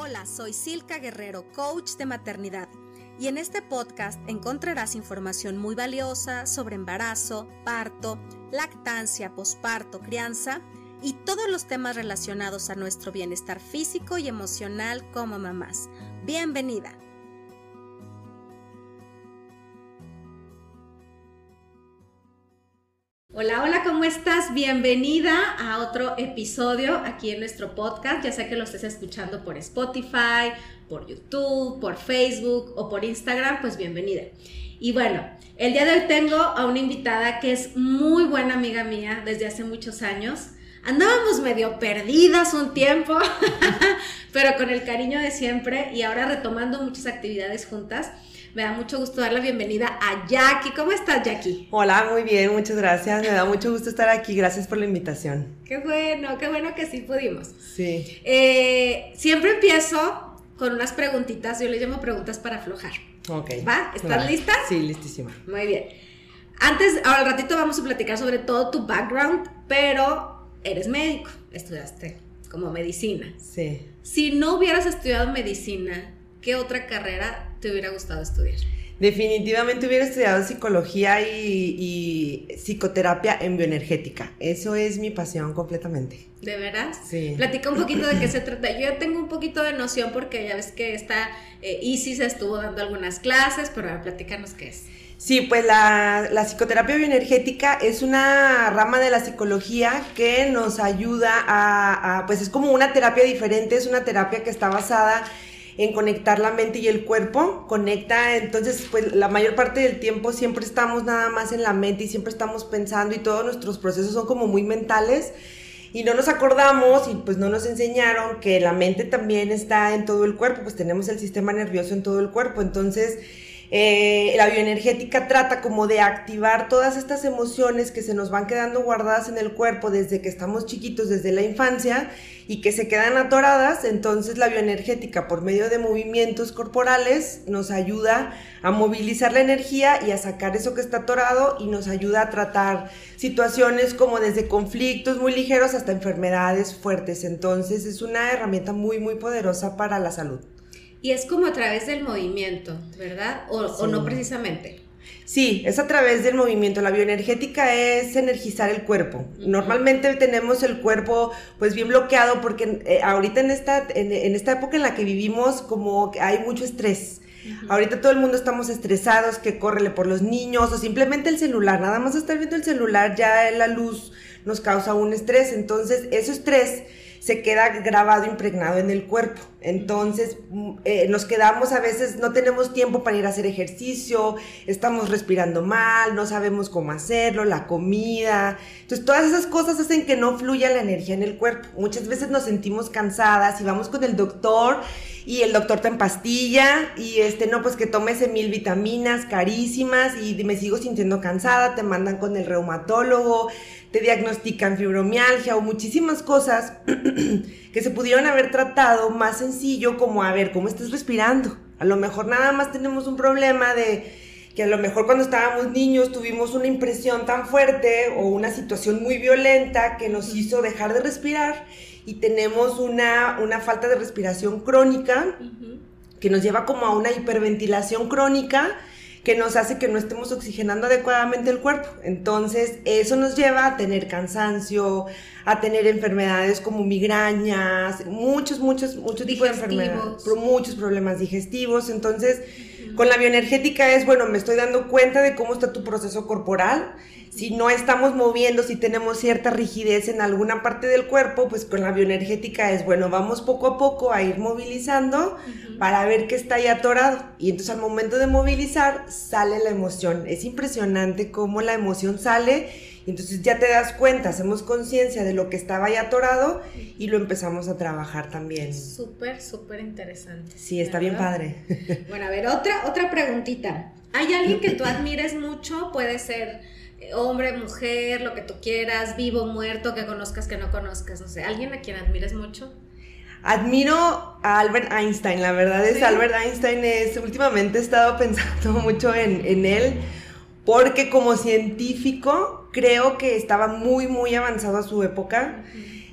Hola, soy Silka Guerrero, coach de maternidad, y en este podcast encontrarás información muy valiosa sobre embarazo, parto, lactancia, posparto, crianza y todos los temas relacionados a nuestro bienestar físico y emocional como mamás. Bienvenida. Hola, hola, ¿cómo estás? Bienvenida a otro episodio aquí en nuestro podcast. Ya sea que lo estés escuchando por Spotify, por YouTube, por Facebook o por Instagram, pues bienvenida. Y bueno, el día de hoy tengo a una invitada que es muy buena amiga mía desde hace muchos años. Andábamos medio perdidas un tiempo, pero con el cariño de siempre y ahora retomando muchas actividades juntas. Me da mucho gusto dar la bienvenida a Jackie. ¿Cómo estás, Jackie? Hola, muy bien, muchas gracias. Me da mucho gusto estar aquí. Gracias por la invitación. Qué bueno, qué bueno que sí pudimos. Sí. Eh, siempre empiezo con unas preguntitas. Yo le llamo preguntas para aflojar. Ok. ¿Va? ¿Estás lista? Sí, listísima. Muy bien. Antes, al ratito vamos a platicar sobre todo tu background, pero eres médico, estudiaste como medicina. Sí. Si no hubieras estudiado medicina, ¿qué otra carrera te hubiera gustado estudiar? Definitivamente hubiera estudiado psicología y, psicoterapia en bioenergética. Eso es mi pasión completamente. ¿De veras? Sí. Platica un poquito de qué se trata. Yo ya tengo un poquito de noción porque ya ves que esta eh, Isis estuvo dando algunas clases, pero a platícanos qué es. Sí, pues la, psicoterapia bioenergética es una rama de la psicología que nos ayuda a, pues es como una terapia diferente, es una terapia que está basada en conectar la mente y el cuerpo, conecta, entonces pues la mayor parte del tiempo siempre estamos nada más en la mente y siempre estamos pensando y todos nuestros procesos son como muy mentales y no nos acordamos y pues no nos enseñaron que la mente también está en todo el cuerpo, pues tenemos el sistema nervioso en todo el cuerpo, entonces eh, la bioenergética trata como de activar todas estas emociones que se nos van quedando guardadas en el cuerpo desde que estamos chiquitos, desde la infancia, y que se quedan atoradas. Entonces la bioenergética por medio de movimientos corporales nos ayuda a movilizar la energía y a sacar eso que está atorado y nos ayuda a tratar situaciones como desde conflictos muy ligeros hasta enfermedades fuertes. Entonces es una herramienta muy, muy poderosa para la salud. Y es como a través del movimiento, ¿verdad? O, no precisamente. Sí, es a través del movimiento. La bioenergética es energizar el cuerpo. Normalmente tenemos el cuerpo pues bien bloqueado porque eh, ahorita en esta, en, esta época en la que vivimos como hay mucho estrés. Ahorita todo el mundo estamos estresados, que córrele por los niños o simplemente el celular. Nada más estar viendo el celular ya la luz nos causa un estrés. Entonces, ese estrés se queda grabado, impregnado en el cuerpo. Entonces, mm, eh, nos quedamos a veces, no tenemos tiempo para ir a hacer ejercicio, estamos respirando mal, no sabemos cómo hacerlo, la comida. Entonces, todas esas cosas hacen que no fluya la energía en el cuerpo. Muchas veces nos sentimos cansadas y vamos con el doctor y el doctor te empastilla y este, no, pues que tomes mil vitaminas carísimas y me sigo sintiendo cansada, te mandan con el reumatólogo, te diagnostican fibromialgia o muchísimas cosas que se pudieron haber tratado más sencillo como a ver cómo estás respirando. A lo mejor nada más tenemos un problema de que a lo mejor cuando estábamos niños tuvimos una impresión tan fuerte o una situación muy violenta que nos hizo dejar de respirar y tenemos una, una falta de respiración crónica que nos lleva como a una hiperventilación crónica que nos hace que no estemos oxigenando adecuadamente el cuerpo. Entonces, eso nos lleva a tener cansancio, a tener enfermedades como migrañas, muchos, muchos, muchos tipos de enfermedades, muchos problemas digestivos. Entonces, con la bioenergética es, bueno, me estoy dando cuenta de cómo está tu proceso corporal si no estamos moviendo, si tenemos cierta rigidez en alguna parte del cuerpo, pues con la bioenergética es, bueno, vamos poco a poco a ir movilizando para ver qué está ahí atorado. Y entonces al momento de movilizar sale la emoción. Es impresionante cómo la emoción sale y entonces ya te das cuenta, hacemos conciencia de lo que estaba ahí atorado y lo empezamos a trabajar también. Súper, súper interesante. Sí, está bien padre. Bueno, a ver, otra, otra preguntita. ¿Hay alguien que tú admires mucho? Puede ser hombre, mujer, lo que tú quieras, vivo, muerto, que conozcas, que no conozcas, no sé, alguien a quien admires mucho. Admiro a Albert Einstein, la verdad es, Albert Einstein es, últimamente he estado pensando mucho en, él, porque como científico creo que estaba muy, muy avanzado a su época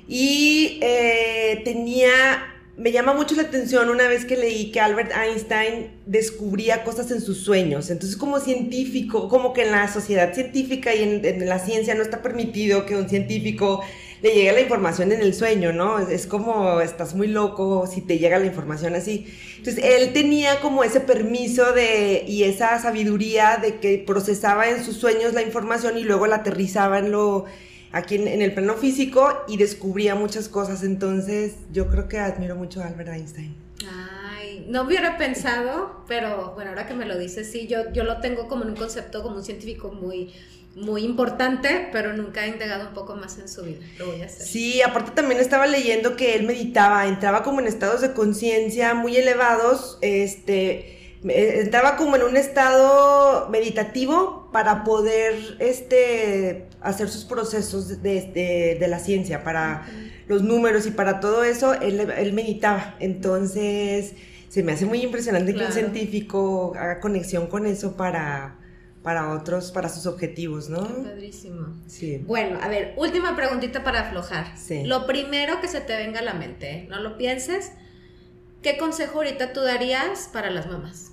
y eh, tenía me llama mucho la atención una vez que leí que Albert Einstein descubría cosas en sus sueños. Entonces, como científico, como que en la sociedad científica y en, la ciencia no está permitido que un científico le llegue la información en el sueño, ¿no? Es, como, estás muy loco si te llega la información así. Entonces, él tenía como ese permiso de, y esa sabiduría de que procesaba en sus sueños la información y luego la aterrizaba en lo aquí en, el plano físico y descubría muchas cosas. Entonces, yo creo que admiro mucho a Albert Einstein. Ay, no hubiera pensado, pero bueno, ahora que me lo dices, sí, yo, yo lo tengo como en un concepto, como un científico muy muy importante, pero nunca he indagado un poco más en su vida. Lo voy a hacer. Sí, aparte también estaba leyendo que él meditaba, entraba como en estados de conciencia muy elevados, este entraba como en un estado meditativo para poder este, hacer sus procesos de, de, la ciencia, para los números y para todo eso, él, meditaba. Entonces, se me hace muy impresionante que un científico haga conexión con eso para, para otros, para sus objetivos, ¿no? padrísimo. Sí. Bueno, a ver, última preguntita para aflojar. Sí. Lo primero que se te venga a la mente, no lo pienses. ¿Qué consejo ahorita tú darías para las mamás?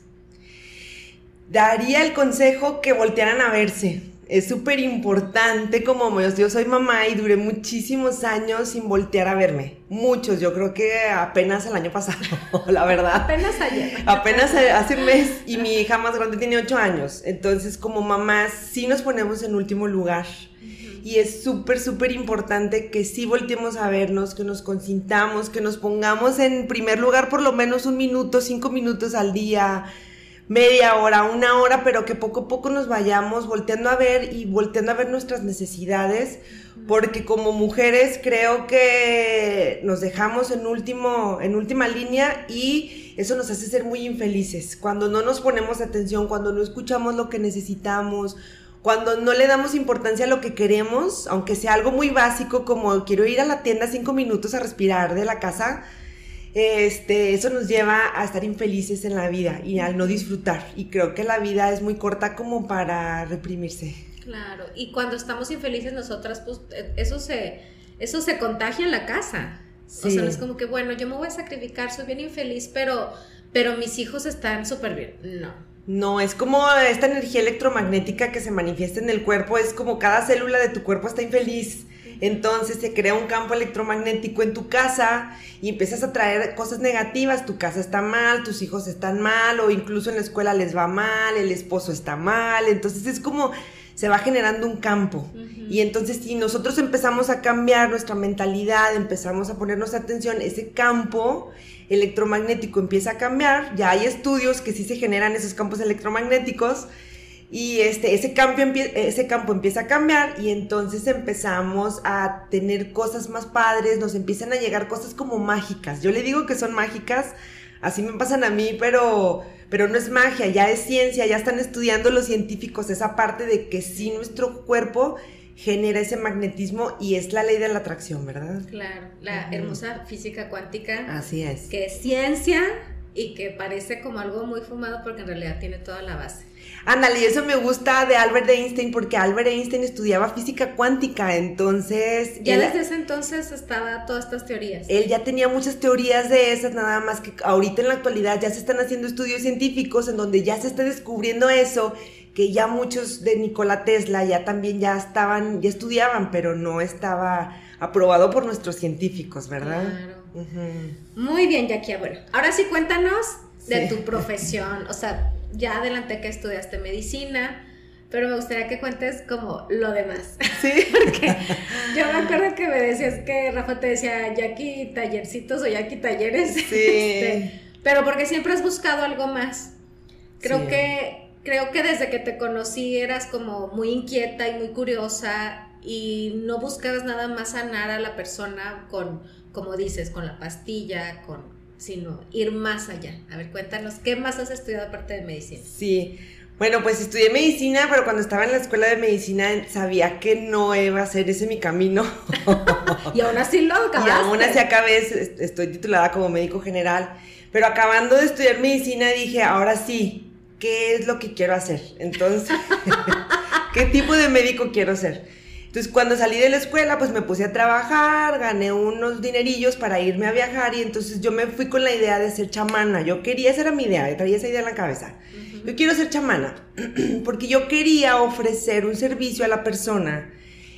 daría el consejo que voltearan a verse. Es súper importante como yo soy mamá y duré muchísimos años sin voltear a verme. Muchos, yo creo que apenas el año pasado, la verdad. apenas ayer. Apenas hace un mes y mi hija más grande tiene ocho años. Entonces como mamás sí nos ponemos en último lugar. Y es súper, súper importante que sí volteemos a vernos, que nos consintamos, que nos pongamos en primer lugar por lo menos un minuto, cinco minutos al día media hora, una hora, pero que poco a poco nos vayamos volteando a ver y volteando a ver nuestras necesidades, porque como mujeres creo que nos dejamos en, último, en última línea y eso nos hace ser muy infelices. Cuando no nos ponemos atención, cuando no escuchamos lo que necesitamos, cuando no le damos importancia a lo que queremos, aunque sea algo muy básico como quiero ir a la tienda cinco minutos a respirar de la casa, este, eso nos lleva a estar infelices en la vida y al no disfrutar. Y creo que la vida es muy corta como para reprimirse. Claro, y cuando estamos infelices nosotras, pues e, eso se, eso se contagia en la casa. O sea, no es como que, bueno, yo me voy a sacrificar, soy bien infeliz, pero, pero mis hijos están súper bien. No. No, es como esta energía electromagnética que se manifiesta en el cuerpo, es como cada célula de tu cuerpo está infeliz entonces se crea un campo electromagnético en tu casa y empiezas a traer cosas negativas, tu casa está mal, tus hijos están mal o incluso en la escuela les va mal, el esposo está mal, entonces es como se va generando un campo. Y entonces si nosotros empezamos a cambiar nuestra mentalidad, empezamos a ponernos atención, ese campo electromagnético empieza a cambiar, ya hay estudios que sí se generan esos campos electromagnéticos, y este, ese, cambio, ese campo empieza a cambiar y entonces empezamos a tener cosas más padres, nos empiezan a llegar cosas como mágicas. Yo le digo que son mágicas, así me pasan a mí, pero, pero no es magia, ya es ciencia, ya están estudiando los científicos esa parte de que sí nuestro cuerpo genera ese magnetismo y es la ley de la atracción, ¿verdad? Claro, la hermosa física cuántica. Así es. Que es ciencia y que parece como algo muy fumado porque en realidad tiene toda la base. Ándale, y eso me gusta de Albert Einstein porque Albert Einstein estudiaba física cuántica, entonces... Ya desde ese entonces estaba todas estas teorías. Él ya tenía muchas teorías de esas, nada más que ahorita en la actualidad ya se están haciendo estudios científicos en donde ya se está descubriendo eso, que ya muchos de Nikola Tesla ya también ya estaban, ya estudiaban, pero no estaba aprobado por nuestros científicos, ¿verdad? Claro. Muy bien, Jackie. Bueno, ahora sí cuéntanos de tu profesión, o sea ya adelanté que estudiaste medicina, pero me gustaría que cuentes como lo demás. Sí. Porque yo me acuerdo que me decías que Rafa te decía Jackie tallercitos o Jackie talleres. Sí. Este, pero porque siempre has buscado algo más. Creo que creo que desde que te conocí eras como muy inquieta y muy curiosa y no buscabas nada más sanar a la persona con, como dices, con la pastilla, con sino ir más allá. A ver, cuéntanos, ¿qué más has estudiado aparte de medicina? Sí, bueno, pues estudié medicina, pero cuando estaba en la escuela de medicina sabía que no iba a ser ese mi camino. y aún así lo acabaste. Y aún así acabé, estoy titulada como médico general, pero acabando de estudiar medicina dije, ahora sí, ¿qué es lo que quiero hacer? Entonces, ¿qué tipo de médico quiero ser? Entonces cuando salí de la escuela, pues me puse a trabajar, gané unos dinerillos para irme a viajar y entonces yo me fui con la idea de ser chamana. Yo quería, esa era mi idea, traía esa idea en la cabeza. Yo quiero ser chamana porque yo quería ofrecer un servicio a la persona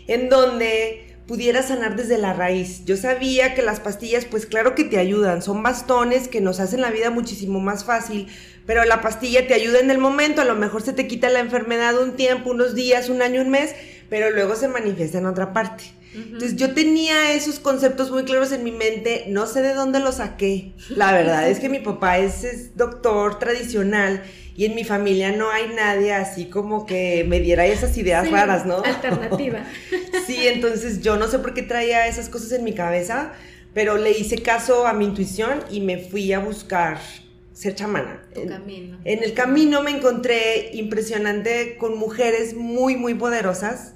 en donde pudiera sanar desde la raíz. Yo sabía que las pastillas, pues claro que te ayudan, son bastones que nos hacen la vida muchísimo más fácil, pero la pastilla te ayuda en el momento, a lo mejor se te quita la enfermedad un tiempo, unos días, un año, un mes, pero luego se manifiesta en otra parte. Entonces yo tenía esos conceptos muy claros en mi mente, no sé de dónde los saqué. La verdad es que mi papá es, doctor tradicional y en mi familia no hay nadie así como que me diera esas ideas raras, ¿no? Alternativa. sí, entonces yo no sé por qué traía esas cosas en mi cabeza, pero le hice caso a mi intuición y me fui a buscar ser chamana. Tu camino. En el camino me encontré impresionante con mujeres muy, muy poderosas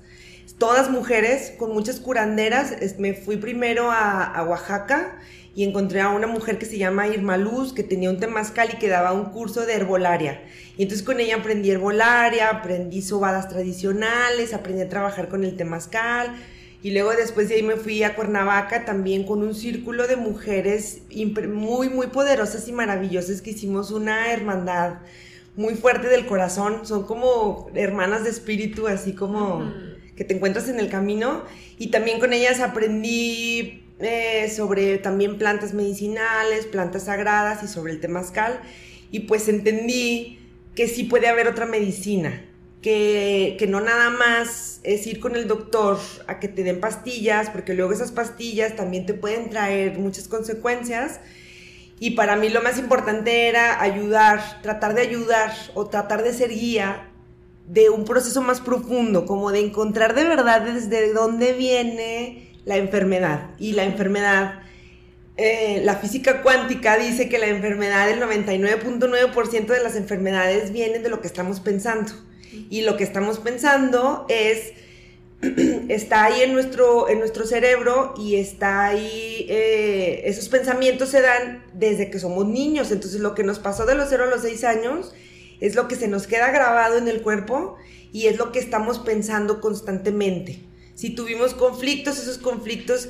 todas mujeres con muchas curanderas. Me fui primero a, Oaxaca y encontré a una mujer que se llama Irma Luz, que tenía un temazcal y que daba un curso de herbolaria. Y entonces con ella aprendí herbolaria, aprendí sobadas tradicionales, aprendí a trabajar con el temazcal. Y luego después de ahí me fui a Cuernavaca también con un círculo de mujeres muy, muy poderosas y maravillosas que hicimos una hermandad muy fuerte del corazón. Son como hermanas de espíritu, así como que te encuentras en el camino. Y también con ellas aprendí eh, sobre también plantas medicinales, plantas sagradas y sobre el temazcal y pues entendí que sí puede haber otra medicina, que, que, no nada más es ir con el doctor a que te den pastillas, porque luego esas pastillas también te pueden traer muchas consecuencias. Y para mí lo más importante era ayudar, tratar de ayudar o tratar de ser guía de un proceso más profundo, como de encontrar de verdad desde dónde viene la enfermedad. Y la enfermedad, eh, la física cuántica dice que la enfermedad, el 99.9% de las enfermedades vienen de lo que estamos pensando. Y lo que estamos pensando es, está ahí en nuestro, en nuestro cerebro y está ahí, eh, esos pensamientos se dan desde que somos niños. Entonces lo que nos pasó de los 0 a los 6 años es lo que se nos queda grabado en el cuerpo y es lo que estamos pensando constantemente. Si tuvimos conflictos, esos conflictos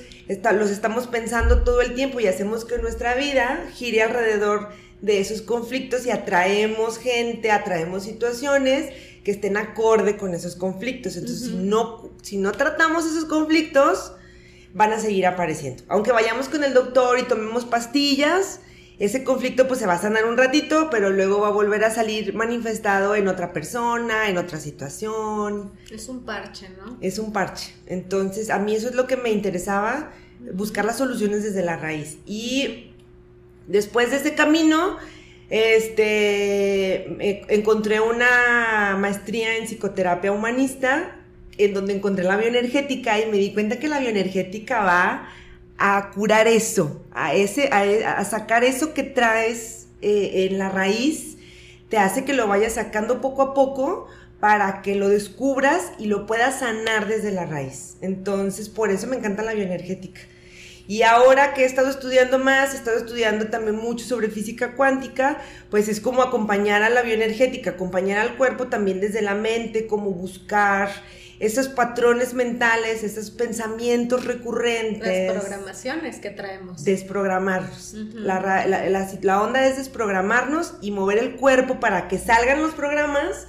los estamos pensando todo el tiempo y hacemos que nuestra vida gire alrededor de esos conflictos y atraemos gente, atraemos situaciones que estén acorde con esos conflictos. Entonces, si, no, si no tratamos esos conflictos, van a seguir apareciendo. Aunque vayamos con el doctor y tomemos pastillas, ese conflicto pues se va a sanar un ratito, pero luego va a volver a salir manifestado en otra persona, en otra situación. Es un parche, ¿no? Es un parche. Entonces, a mí eso es lo que me interesaba, buscar las soluciones desde la raíz. Y después de ese camino, este, encontré una maestría en psicoterapia humanista, en donde encontré la bioenergética y me di cuenta que la bioenergética va a curar eso, a, ese, a, sacar eso que traes eh, en la raíz, te hace que lo vayas sacando poco a poco para que lo descubras y lo puedas sanar desde la raíz. Entonces, por eso me encanta la bioenergética. Y ahora que he estado estudiando más, he estado estudiando también mucho sobre física cuántica, pues es como acompañar a la bioenergética, acompañar al cuerpo también desde la mente, como buscar esos patrones mentales, esos pensamientos recurrentes. Las programaciones que traemos. Desprogramarlos. la, onda es desprogramarnos y mover el cuerpo para que salgan los programas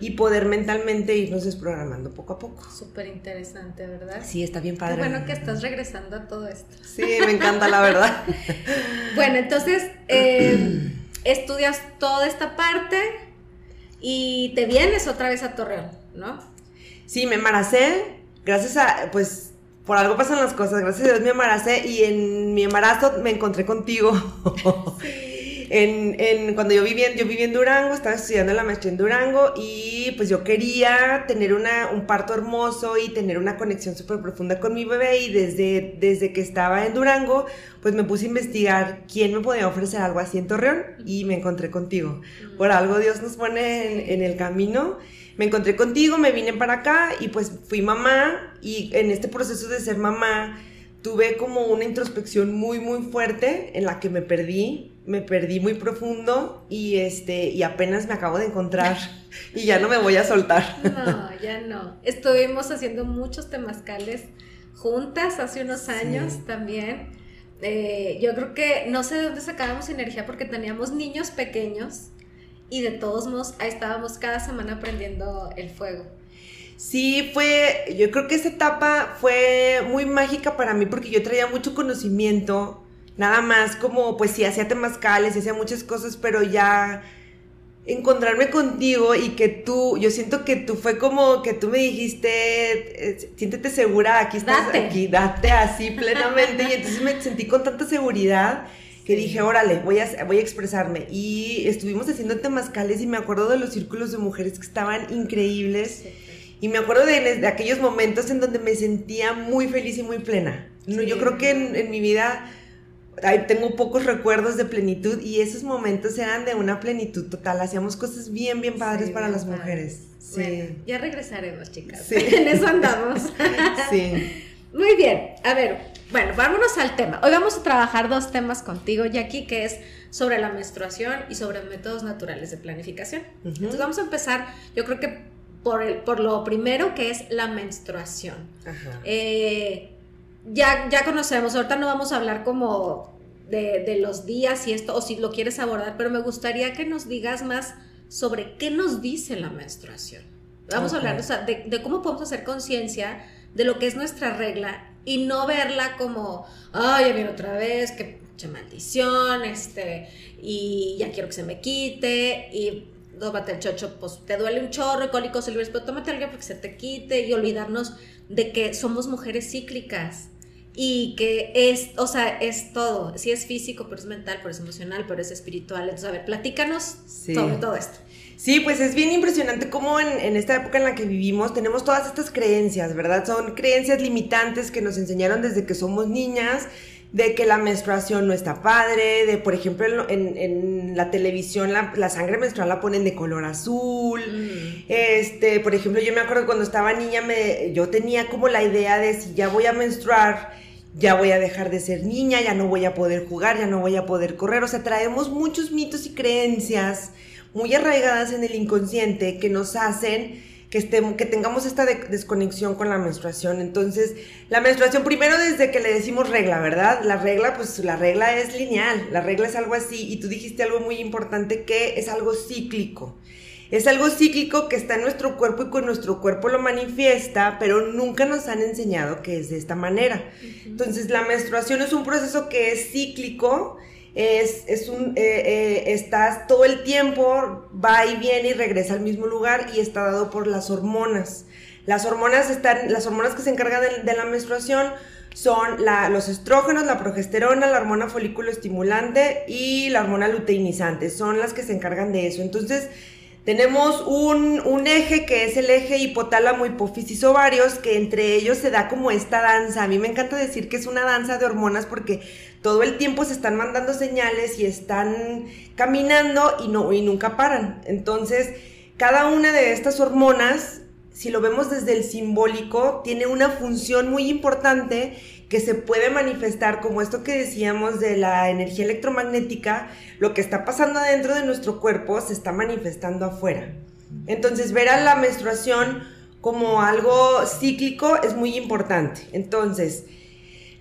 y poder mentalmente irnos desprogramando poco a poco. Súper interesante, ¿verdad? Sí, está bien padre. Qué bueno que estás regresando a todo esto. Sí, me encanta, la verdad. bueno, entonces, eh, estudias toda esta parte y te vienes otra vez a Torreón, ¿no? Sí, me embaracé, gracias a, pues, por algo pasan las cosas, gracias a Dios me embaracé y en mi embarazo me encontré contigo. en, en, cuando yo vivía, yo vivía en Durango, estaba estudiando la maestría en Durango y pues yo quería tener una, un parto hermoso y tener una conexión súper profunda con mi bebé y desde, desde que estaba en Durango pues me puse a investigar quién me podía ofrecer algo así en Torreón y me encontré contigo. Por algo Dios nos pone en, en el camino me encontré contigo, me vine para acá y pues fui mamá y en este proceso de ser mamá tuve como una introspección muy muy fuerte en la que me perdí, me perdí muy profundo y este y apenas me acabo de encontrar y ya no me voy a soltar. No, ya no. Estuvimos haciendo muchos temazcales juntas hace unos años también. Eh, yo creo que no sé de dónde sacábamos energía porque teníamos niños pequeños y de todos modos ahí estábamos cada semana aprendiendo el fuego. Sí, fue, yo creo que esa etapa fue muy mágica para mí porque yo traía mucho conocimiento, nada más como, pues sí, hacía temazcales, hacía muchas cosas, pero ya encontrarme contigo y que tú, yo siento que tú fue como que tú me dijiste, eh, siéntete segura, aquí estás, aquí, date así plenamente. y entonces me sentí con tanta seguridad que dije, órale, voy a, voy a expresarme. Y estuvimos haciendo temazcales y me acuerdo de los círculos de mujeres que estaban increíbles. Y me acuerdo de, aquellos momentos en donde me sentía muy feliz y muy plena. No, Yo creo que en, mi vida tengo pocos recuerdos de plenitud y esos momentos eran de una plenitud total. Hacíamos cosas bien, bien padres para las mujeres. Sí. ya regresaremos, chicas. Sí. en eso andamos. sí. Muy bien. A ver, bueno, vámonos al tema. Hoy vamos a trabajar dos temas contigo, Jackie, que es sobre la menstruación y sobre métodos naturales de planificación. Entonces vamos a empezar, yo creo que por, el, por lo primero que es la menstruación. Eh, ya, ya conocemos, ahorita no vamos a hablar como de, los días y esto, o si lo quieres abordar, pero me gustaría que nos digas más sobre qué nos dice la menstruación. Vamos a hablar de, cómo podemos hacer conciencia de lo que es nuestra regla y no verla como, ay, ya viene otra vez, que maldición, este, y ya quiero que se me quite, y tómate el chocho, pues te duele un chorro, cólicos silvestres, pero tómate algo para que se te quite y olvidarnos de que somos mujeres cíclicas y que es, o sea, es todo, sí es físico, pero es mental, pero es emocional, pero es espiritual. Entonces, a ver, platícanos sobre todo esto. Sí, pues es bien impresionante cómo en, en, esta época en la que vivimos tenemos todas estas creencias, ¿verdad? Son creencias limitantes que nos enseñaron desde que somos niñas de que la menstruación no está padre, de por ejemplo en, la televisión la, sangre menstrual la ponen de color azul, mm. este, por ejemplo yo me acuerdo cuando estaba niña me, yo tenía como la idea de si ya voy a menstruar, ya voy a dejar de ser niña, ya no voy a poder jugar, ya no voy a poder correr, o sea, traemos muchos mitos y creencias muy arraigadas en el inconsciente que nos hacen que, estemos, que tengamos esta desconexión con la menstruación. Entonces, la menstruación, primero desde que le decimos regla, ¿verdad? La regla, pues la regla es lineal, la regla es algo así, y tú dijiste algo muy importante que es algo cíclico. Es algo cíclico que está en nuestro cuerpo y con nuestro cuerpo lo manifiesta, pero nunca nos han enseñado que es de esta manera. Entonces, la menstruación es un proceso que es cíclico, es, un, eh, eh, estás todo el tiempo, va y viene y regresa al mismo lugar y está dado por las hormonas. Las hormonas están, las hormonas que se encargan de, la menstruación son los estrógenos, la progesterona, la hormona folículo estimulante y la hormona luteinizante. Son las que se encargan de eso. Entonces, tenemos un, un, eje que es el eje hipotálamo, hipófisis, ovarios, que entre ellos se da como esta danza. A mí me encanta decir que es una danza de hormonas porque todo el tiempo se están mandando señales y están caminando y, no, y nunca paran. Entonces, cada una de estas hormonas, si lo vemos desde el simbólico, tiene una función muy importante que se puede manifestar como esto que decíamos de la energía electromagnética, lo que está pasando adentro de nuestro cuerpo se está manifestando afuera. Entonces, ver a la menstruación como algo cíclico es muy importante. Entonces,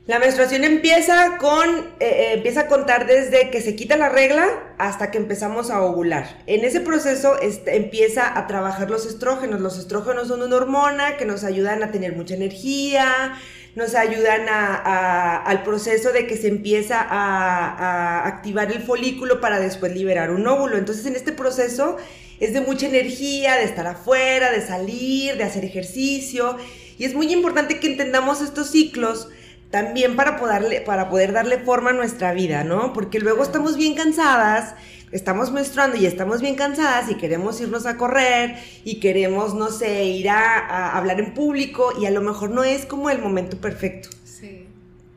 la menstruación empieza con, eh, eh, empieza a contar desde que se quita la regla hasta que empezamos a ovular. En ese proceso este, empieza a trabajar los estrógenos. Los estrógenos son una hormona que nos ayudan a tener mucha energía, nos ayudan al proceso de que se empieza a, a activar el folículo para después liberar un óvulo. Entonces en este proceso es de mucha energía, de estar afuera, de salir, de hacer ejercicio. Y es muy importante que entendamos estos ciclos también para poderle, para poder darle forma a nuestra vida, ¿no? Porque luego estamos bien cansadas, estamos menstruando y estamos bien cansadas y queremos irnos a correr y queremos, no sé, ir a, hablar en público y a lo mejor no es como el momento perfecto. Sí.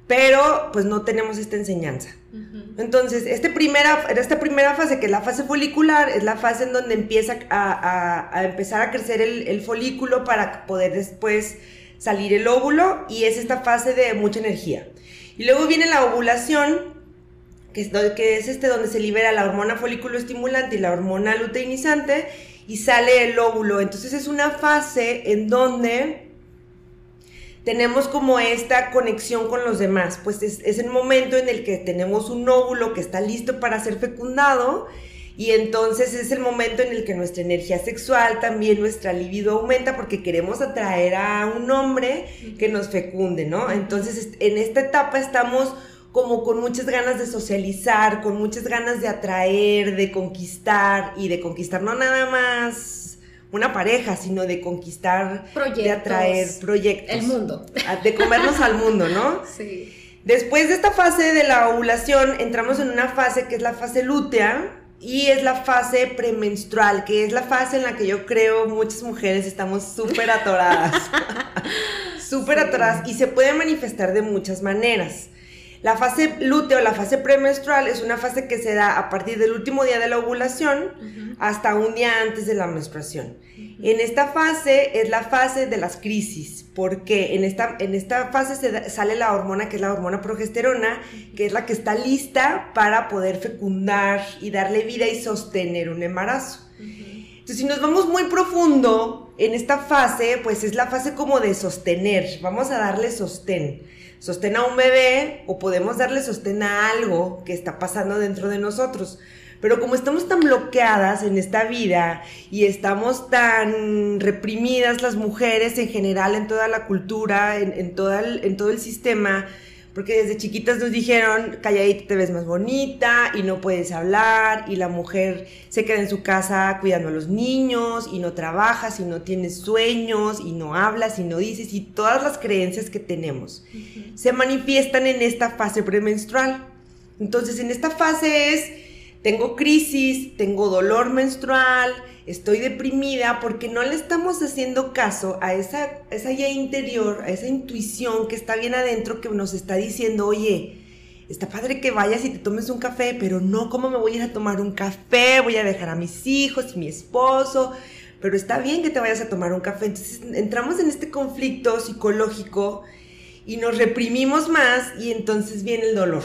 Pero pues no tenemos esta enseñanza. Entonces, este primera, esta primera fase, que es la fase folicular, es la fase en donde empieza a, empezar a crecer el, el folículo para poder después salir el óvulo y es esta fase de mucha energía. Y luego viene la ovulación, que es, que es este donde se libera la hormona folículo estimulante y la hormona luteinizante y sale el óvulo. Entonces es una fase en donde tenemos como esta conexión con los demás, pues es, es, el momento en el que tenemos un óvulo que está listo para ser fecundado y entonces es el momento en el que nuestra energía sexual, también nuestra libido aumenta porque queremos atraer a un hombre que nos fecunde, ¿no? Entonces en esta etapa estamos como con muchas ganas de socializar, con muchas ganas de atraer, de conquistar y de conquistar no nada más una pareja, sino de conquistar, de atraer proyectos. El mundo. De comernos al mundo, ¿no? Sí. Después de esta fase de la ovulación, entramos en una fase que es la fase lútea y es la fase premenstrual, que es la fase en la que yo creo muchas mujeres estamos súper atoradas. súper atoradas y se puede manifestar de muchas maneras. La fase lúteo, la fase premenstrual, es una fase que se da a partir del último día de la ovulación hasta un día antes de la menstruación. En esta fase es la fase de las crisis, porque en esta, en esta fase se sale la hormona que es la hormona progesterona, que es la que está lista para poder fecundar y darle vida y sostener un embarazo. Entonces, si nos vamos muy profundo en esta fase, pues es la fase como de sostener, vamos a darle sostén sostén a un bebé o podemos darle sostén a algo que está pasando dentro de nosotros. Pero como estamos tan bloqueadas en esta vida y estamos tan reprimidas las mujeres en general en toda la cultura, en, en todo el sistema, porque desde chiquitas nos dijeron, calladita te ves más bonita y no puedes hablar y la mujer se queda en su casa cuidando a los niños y no trabajas y no tienes sueños y no hablas y no dices y todas las creencias que tenemos se manifiestan en esta fase premenstrual. Entonces en esta fase es, tengo crisis, tengo dolor menstrual, estoy deprimida porque no le estamos haciendo caso a esa, esa guía interior, a esa intuición que está bien adentro que nos está diciendo, oye, está padre que vayas y te tomes un café, pero no, ¿cómo me voy a ir a tomar un café? Voy a dejar a mis hijos y mi esposo, pero está bien que te vayas a tomar un café. Entonces entramos en este conflicto psicológico y nos reprimimos más y entonces viene el dolor.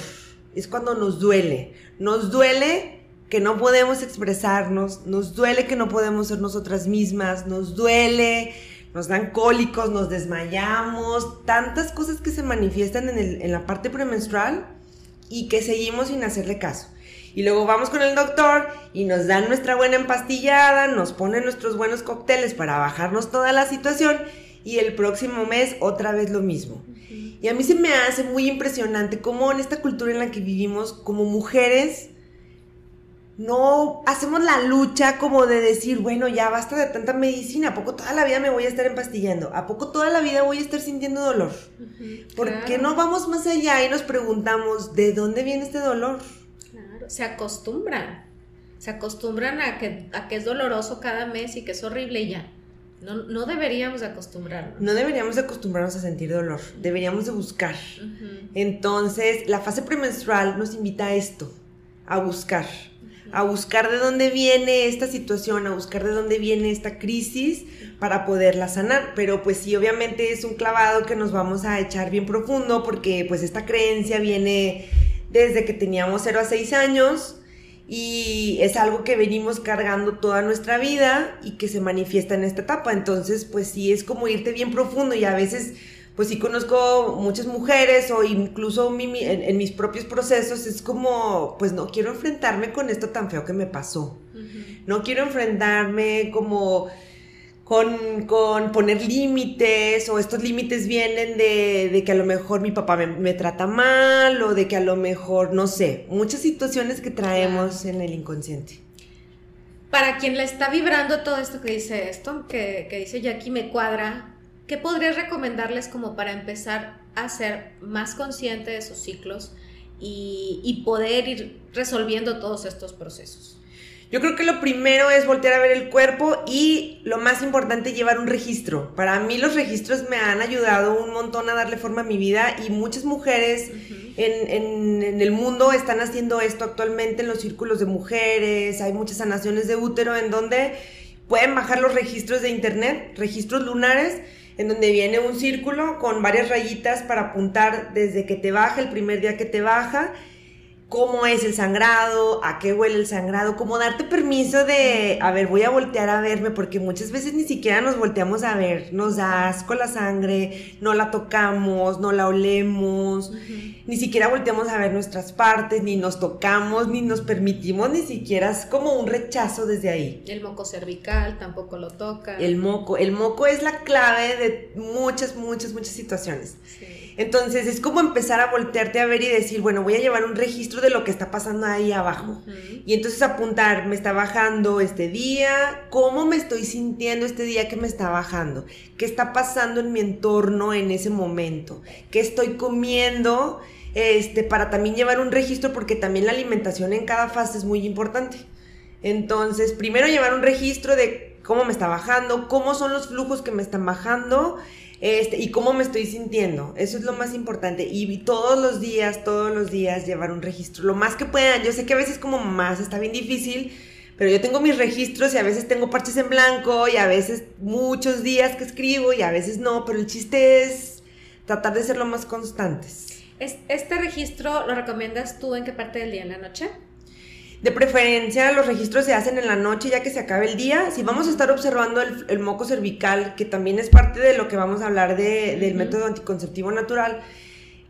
Es cuando nos duele. Nos duele que no podemos expresarnos, nos duele que no podemos ser nosotras mismas, nos duele, nos dan cólicos, nos desmayamos, tantas cosas que se manifiestan en, la parte premenstrual y que seguimos sin hacerle caso. Y luego vamos con el doctor y nos dan nuestra buena empastillada, nos ponen nuestros buenos cócteles para bajarnos toda la situación y el próximo mes otra vez lo mismo. Y a mí se me hace muy impresionante cómo en esta cultura en la que vivimos como mujeres no hacemos la lucha como de decir, bueno, ya basta de tanta medicina, ¿a poco toda la vida me voy a estar empastillando? ¿A poco toda la vida voy a estar sintiendo dolor? ¿Por qué no vamos más allá y nos preguntamos, ¿de dónde viene este dolor? Claro, se acostumbran, se acostumbran a que, a que es doloroso cada mes y que es horrible y ya. No, no deberíamos acostumbrarnos. No deberíamos acostumbrarnos a sentir dolor, deberíamos de buscar. Entonces, la fase premenstrual nos invita a esto, a buscar a buscar de dónde viene esta situación, a buscar de dónde viene esta crisis para poderla sanar. Pero pues sí, obviamente es un clavado que nos vamos a echar bien profundo porque pues esta creencia viene desde que teníamos 0 a 6 años y es algo que venimos cargando toda nuestra vida y que se manifiesta en esta etapa. Entonces pues sí, es como irte bien profundo y a veces pues sí conozco muchas mujeres o incluso en, mis propios procesos es como, pues no quiero enfrentarme con esto tan feo que me pasó. No quiero enfrentarme como con, poner límites o estos límites vienen de, que a lo mejor mi papá me, trata mal o de que a lo mejor, no sé, muchas situaciones que traemos en el inconsciente. Para quien le está vibrando todo esto que dice esto, que, que dice Jackie, me cuadra, ¿Qué podrías recomendarles como para empezar a ser más consciente de sus ciclos y, poder ir resolviendo todos estos procesos? Yo creo que lo primero es voltear a ver el cuerpo y lo más importante, llevar un registro. Para mí los registros me han ayudado un montón a darle forma a mi vida y muchas mujeres en, en, el mundo están haciendo esto actualmente en los círculos de mujeres. Hay muchas sanaciones de útero en donde pueden bajar los registros de internet, registros lunares en donde viene un círculo con varias rayitas para apuntar desde que te baja, el primer día que te baja, cómo es el sangrado, a qué huele el sangrado, como darte permiso de, a ver, voy a voltear a verme, porque muchas veces ni siquiera nos volteamos a ver, nos da asco la sangre, no la tocamos, no la olemos, ni siquiera volteamos a ver nuestras partes, ni nos tocamos, ni nos permitimos, ni siquiera es como un rechazo desde ahí. El moco cervical tampoco lo toca. El moco, el moco es la clave de muchas, muchas, muchas situaciones. Sí. Entonces es como empezar a voltearte a ver y decir, bueno, voy a llevar un registro de lo que está pasando ahí abajo. Y entonces apuntar, me está bajando este día, cómo me estoy sintiendo este día que me está bajando, qué está pasando en mi entorno en ese momento, qué estoy comiendo, este, para también llevar un registro porque también la alimentación en cada fase es muy importante. Entonces, primero llevar un registro de cómo me está bajando, cómo son los flujos que me están bajando este, y cómo me estoy sintiendo. Eso es lo más importante. Y todos los días, todos los días llevar un registro. Lo más que puedan. Yo sé que a veces como más está bien difícil, pero yo tengo mis registros y a veces tengo parches en blanco y a veces muchos días que escribo y a veces no, pero el chiste es tratar de ser lo más constantes. ¿Este registro lo recomiendas tú en qué parte del día? ¿En la noche? De preferencia, los registros se hacen en la noche ya que se acabe el día. Si vamos a estar observando el, moco cervical, que también es parte de lo que vamos a hablar del método anticonceptivo natural,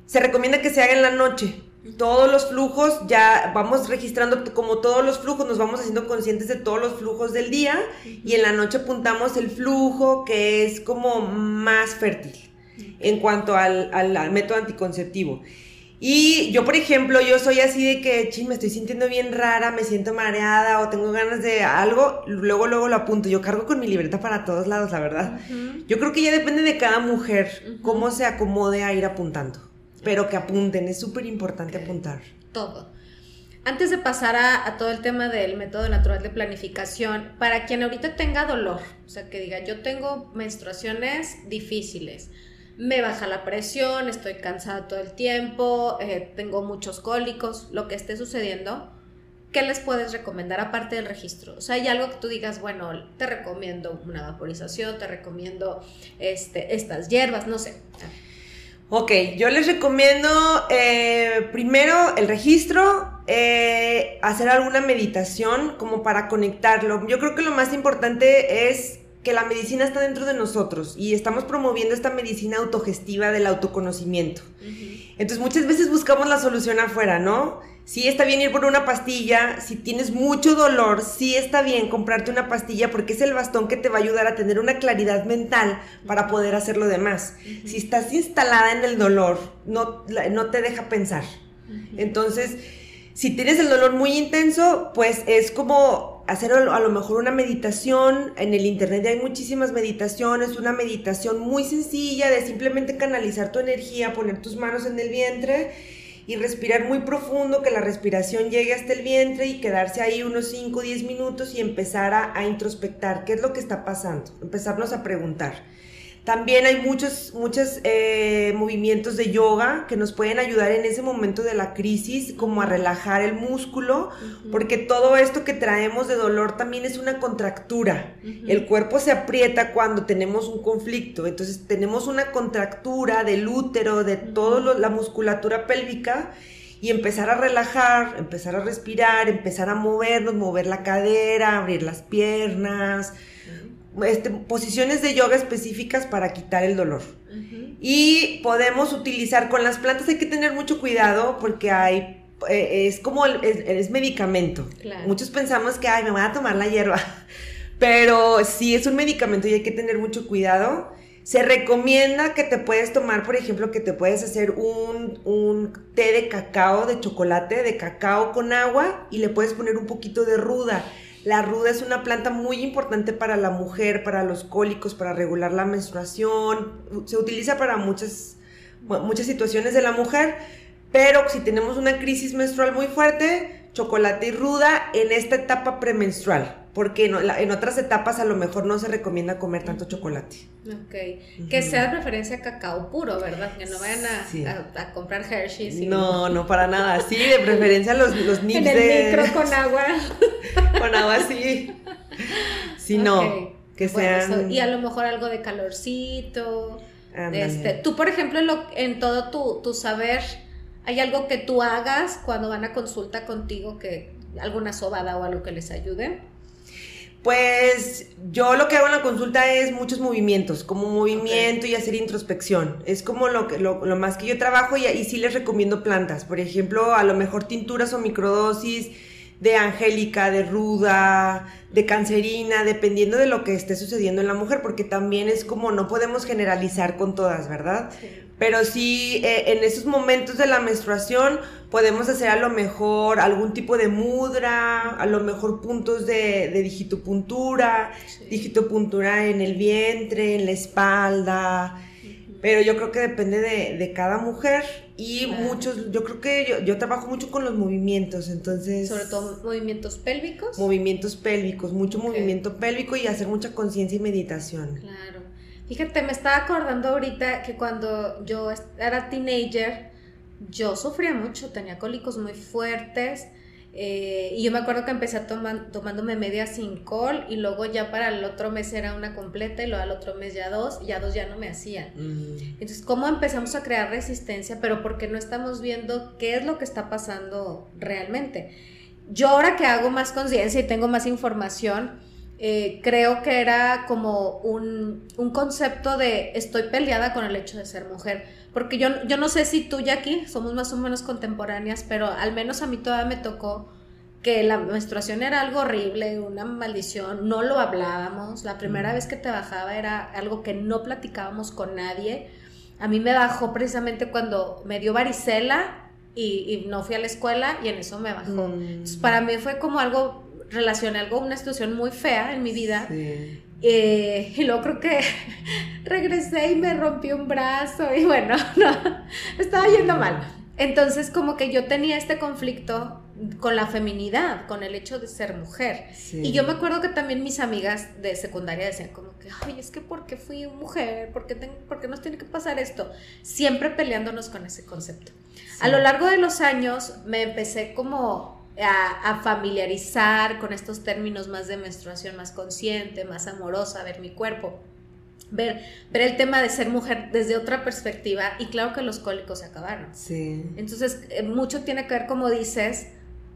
se recomienda que se haga en la noche. Todos los flujos, ya vamos registrando como todos los flujos, nos vamos haciendo conscientes de todos los flujos del día y en la noche apuntamos el flujo que es como más fértil en cuanto al, al método anticonceptivo. Y yo, por ejemplo, yo soy así de que, ching, me estoy sintiendo bien rara, me siento mareada o tengo ganas de algo, luego, luego lo apunto. Yo cargo con mi libreta para todos lados, la verdad. Yo creo que ya depende de cada mujer cómo se acomode a ir apuntando. Pero que apunten, es súper importante apuntar. Todo. Antes de pasar a, a, todo el tema del método natural de planificación, para quien ahorita tenga dolor, o sea, que diga, yo tengo menstruaciones difíciles, me baja la presión, estoy cansada todo el tiempo, eh, tengo muchos cólicos, lo que esté sucediendo, ¿qué les puedes recomendar aparte del registro? O sea, hay algo que tú digas, bueno, te recomiendo una vaporización, te recomiendo este, estas hierbas, no sé. Ok, yo les recomiendo eh, primero el registro, eh, hacer alguna meditación como para conectarlo. Yo creo que lo más importante es que la medicina está dentro de nosotros y estamos promoviendo esta medicina autogestiva del autoconocimiento. Entonces muchas veces buscamos la solución afuera, ¿no? Sí está bien ir por una pastilla, si tienes mucho dolor, sí está bien comprarte una pastilla porque es el bastón que te va a ayudar a tener una claridad mental para poder hacer lo demás. Si estás instalada en el dolor, no, no te deja pensar. Entonces, si tienes el dolor muy intenso, pues es como hacer a lo mejor una meditación. En el internet hay muchísimas meditaciones, una meditación muy sencilla de simplemente canalizar tu energía, poner tus manos en el vientre y respirar muy profundo, que la respiración llegue hasta el vientre y quedarse ahí unos 5 o 10 minutos y empezar a, a introspectar qué es lo que está pasando, empezarnos a preguntar. También hay muchos, muchos eh, movimientos de yoga que nos pueden ayudar en ese momento de la crisis, como a relajar el músculo, porque todo esto que traemos de dolor también es una contractura. El cuerpo se aprieta cuando tenemos un conflicto, entonces tenemos una contractura del útero, de toda la musculatura pélvica y empezar a relajar, empezar a respirar, empezar a movernos, mover la cadera, abrir las piernas este, posiciones de yoga específicas para quitar el dolor. Y podemos utilizar con las plantas, hay que tener mucho cuidado porque hay, eh, es como, el, es, medicamento. Muchos pensamos que, ay, me voy a tomar la hierba, pero sí es un medicamento y hay que tener mucho cuidado. Se recomienda que te puedes tomar, por ejemplo, que te puedes hacer un, un, té de cacao, de chocolate, de cacao con agua y le puedes poner un poquito de ruda. La ruda es una planta muy importante para la mujer, para los cólicos, para regular la menstruación. Se utiliza para muchas, muchas situaciones de la mujer, pero si tenemos una crisis menstrual muy fuerte, chocolate y ruda en esta etapa premenstrual porque en, otras etapas a lo mejor no se recomienda comer tanto chocolate. Ok, que sea de preferencia cacao puro, ¿verdad? Que no vayan a, comprar Hershey's. No, no, para nada, sí, de preferencia los, los nips En el micro con agua. con agua, sí. Sí, no, que sean... y a lo mejor algo de calorcito. Este, tú, por ejemplo, en, todo tu, tu saber ¿Hay algo que tú hagas cuando van a consulta contigo, que alguna sobada o algo que les ayude? Pues yo lo que hago en la consulta es muchos movimientos, como movimiento y hacer introspección. Es como lo, que, lo, más que yo trabajo y, y sí les recomiendo plantas. Por ejemplo, a lo mejor tinturas o microdosis de angélica, de ruda, de cancerina, dependiendo de lo que esté sucediendo en la mujer, porque también es como no podemos generalizar con todas, ¿verdad? Pero sí, eh, en esos momentos de la menstruación podemos hacer a lo mejor algún tipo de mudra, a lo mejor puntos de, de digitopuntura, digitopuntura en el vientre, en la espalda, pero yo creo que depende de, cada mujer y muchos, yo creo que yo, trabajo mucho con los movimientos, entonces... Sobre todo movimientos pélvicos. Movimientos pélvicos, mucho movimiento pélvico y hacer mucha conciencia y meditación. Claro. Fíjate, me estaba acordando ahorita que cuando yo era teenager, yo sufría mucho, tenía cólicos muy fuertes eh, y yo me acuerdo que empecé a tomar, tomándome media sin col y luego ya para el otro mes era una completa y luego al otro mes ya dos y ya dos ya no me hacían. Mm. Entonces, ¿cómo empezamos a crear resistencia? Pero porque no estamos viendo qué es lo que está pasando realmente. Yo ahora que hago más conciencia y tengo más información, eh, creo que era como un, un, concepto de estoy peleada con el hecho de ser mujer. Porque yo, yo no sé si tú y aquí somos más o menos contemporáneas, pero al menos a mí todavía me tocó que la menstruación era algo horrible, una maldición, no lo hablábamos. La primera vez que te bajaba era algo que no platicábamos con nadie. A mí me bajó precisamente cuando me dio varicela y, no fui a la escuela y en eso me bajó. Mm. para mí fue como algo relacioné algo, una situación muy fea en mi vida. Eh, y luego creo que regresé y me rompí un brazo y bueno, no, estaba yendo mal. Entonces como que yo tenía este conflicto con la feminidad, con el hecho de ser mujer. Y yo me acuerdo que también mis amigas de secundaria decían como que, ay, es que porque fui mujer, ¿por qué, ¿por nos tiene que pasar esto? Siempre peleándonos con ese concepto. A lo largo de los años me empecé como a, familiarizar con estos términos más de menstruación, más consciente, más amorosa, ver mi cuerpo. Ver, ver el tema de ser mujer desde otra perspectiva y claro que los cólicos se acabaron. Sí. Entonces, eh, mucho tiene que ver, como dices,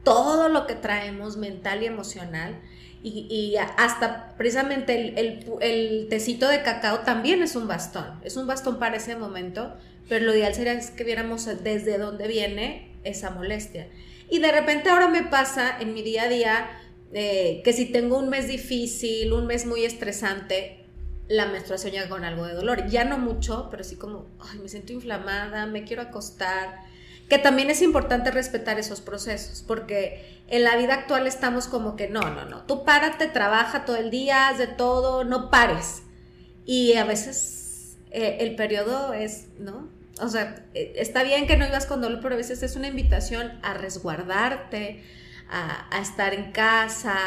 todo lo que traemos mental y emocional y, hasta precisamente el, el, tecito de cacao también es un bastón, es un bastón para ese momento, pero lo ideal sería que viéramos desde dónde viene esa molestia. Y de repente ahora me pasa en mi día a día eh, que si tengo un mes difícil, un mes muy estresante, la menstruación llega con algo de dolor. Ya no mucho, pero sí como, ay, me siento inflamada, me quiero acostar. Que también es importante respetar esos procesos, porque en la vida actual estamos como que no, no, no, tú párate, trabaja todo el día, haz de todo, no pares. Y a veces eh, el periodo es, ¿no? O sea, eh, está bien que no ibas con dolor, pero a veces es una invitación a resguardarte, a, estar en casa,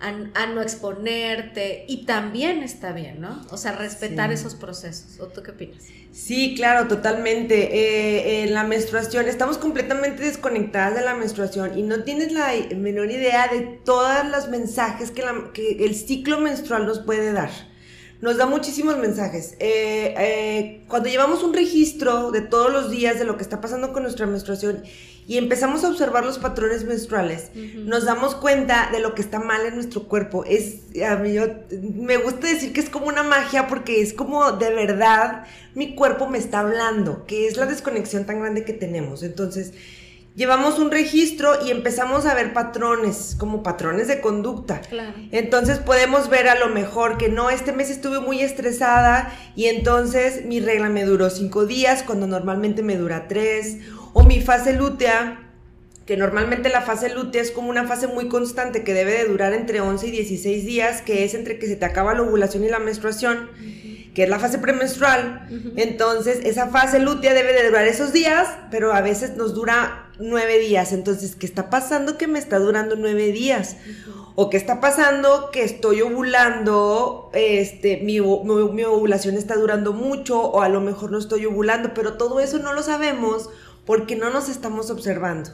a, no exponerte. Y también está bien, ¿no? O sea, respetar esos procesos. ¿O tú qué opinas? Sí, claro, totalmente. Eh, en la menstruación, estamos completamente desconectadas de la menstruación y no tienes la menor idea de todos los mensajes que, que el ciclo menstrual nos puede dar nos da muchísimos mensajes. Eh, eh, cuando llevamos un registro de todos los días de lo que está pasando con nuestra menstruación y empezamos a observar los patrones menstruales, nos damos cuenta de lo que está mal en nuestro cuerpo. Es, a mí me gusta decir que es como una magia porque es como de verdad mi cuerpo me está hablando, que es la desconexión tan grande que tenemos. Entonces, llevamos un registro y empezamos a ver patrones, como patrones de conducta. Entonces podemos ver a lo mejor que no, este mes estuve muy estresada y entonces mi regla me duró cinco días cuando normalmente me dura tres, o mi fase lútea que normalmente la fase lútea es como una fase muy constante que debe de durar entre 11 y 16 días, que es entre que se te acaba la ovulación y la menstruación que es la fase premenstrual. Entonces, esa fase lútea debe de durar esos días, pero a veces nos dura nueve días. Entonces, ¿qué está pasando que me está durando nueve días? O qué está pasando que estoy ovulando, este, mi, mi, ovulación está durando mucho, o a lo mejor no estoy ovulando, pero todo eso no lo sabemos porque no nos estamos observando.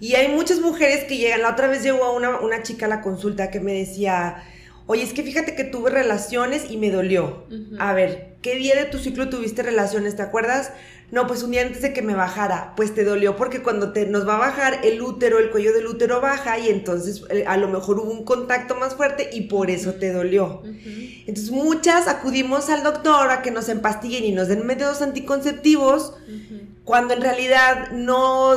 Y hay muchas mujeres que llegan, la otra vez llegó una, una chica a la consulta que me decía, oye, es que fíjate que tuve relaciones y me dolió. A ver, ¿qué día de tu ciclo tuviste relaciones? ¿Te acuerdas? No, pues un día antes de que me bajara, pues te dolió porque cuando te, nos va a bajar el útero, el cuello del útero baja y entonces eh, a lo mejor hubo un contacto más fuerte y por eso te dolió. Entonces muchas acudimos al doctor a que nos empastillen y nos den métodos anticonceptivos cuando en realidad no,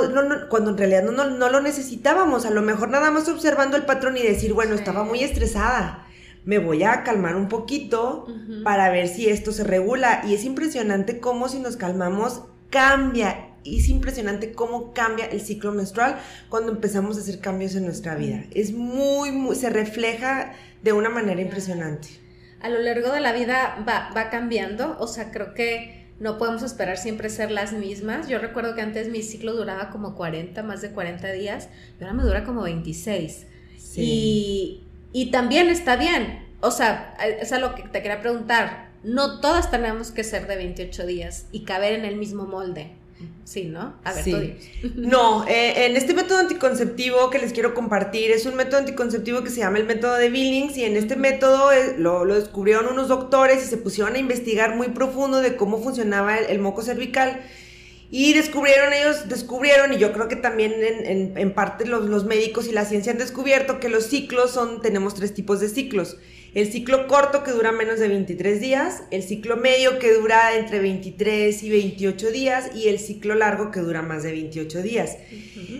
cuando en realidad no, no, lo necesitábamos. A lo mejor nada más observando el patrón y decir, bueno, estaba muy estresada me voy a calmar un poquito para ver si esto se regula. Y es impresionante cómo si nos calmamos cambia. Y es impresionante cómo cambia el ciclo menstrual cuando empezamos a hacer cambios en nuestra vida. Es muy, muy, se refleja de una manera impresionante. A lo largo de la vida va, va cambiando, o sea, creo que no podemos esperar siempre ser las mismas. Yo recuerdo que antes mi ciclo duraba como 40, más de 40 días, y ahora me dura como 26. Sí. Y, y también está bien. O sea, es a lo que te quería preguntar. No todas tenemos que ser de 28 días y caber en el mismo molde. Sí, ¿no? A ver, sí. No, eh, en este método anticonceptivo que les quiero compartir es un método anticonceptivo que se llama el método de Billings y en este método eh, lo, descubrieron unos doctores y se pusieron a investigar muy profundo de cómo funcionaba el moco cervical. Y descubrieron ellos, descubrieron, y yo creo que también en, en, parte los, los, médicos y la ciencia han descubierto que los ciclos son, tenemos tres tipos de ciclos. El ciclo corto que dura menos de 23 días, el ciclo medio que dura entre 23 y 28 días y el ciclo largo que dura más de 28 días.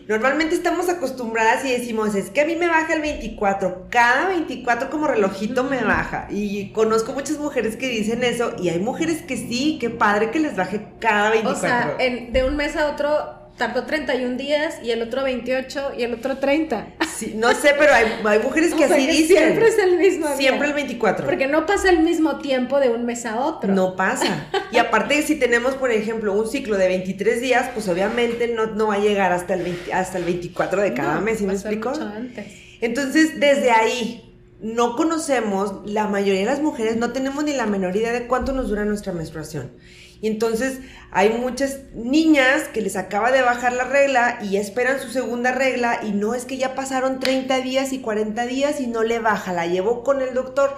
Normalmente estamos acostumbradas y decimos, es que a mí me baja el 24, cada 24 como relojito me baja. Y conozco muchas mujeres que dicen eso y hay mujeres que sí, qué padre que les baje cada 24. O sea, de un mes a otro tardó 31 días y el otro 28 y el otro 30. Sí, no sé, pero hay, mujeres que así dicen. Siempre es el mismo día. Siempre el 24. Porque no pasa el mismo tiempo de un mes a otro. No pasa. Y aparte, si tenemos, por ejemplo, un ciclo de 23 días, pues obviamente no, no va a llegar hasta el, hasta el 24 de cada mes, ¿sí me explico? Mucho antes. Entonces, desde ahí, no conocemos, la mayoría de las mujeres no tenemos ni la menor idea de cuánto nos dura nuestra menstruación. Y entonces hay muchas niñas que les acaba de bajar la regla y esperan su segunda regla y no es que ya pasaron 30 días y 40 días y no le baja, la llevó con el doctor,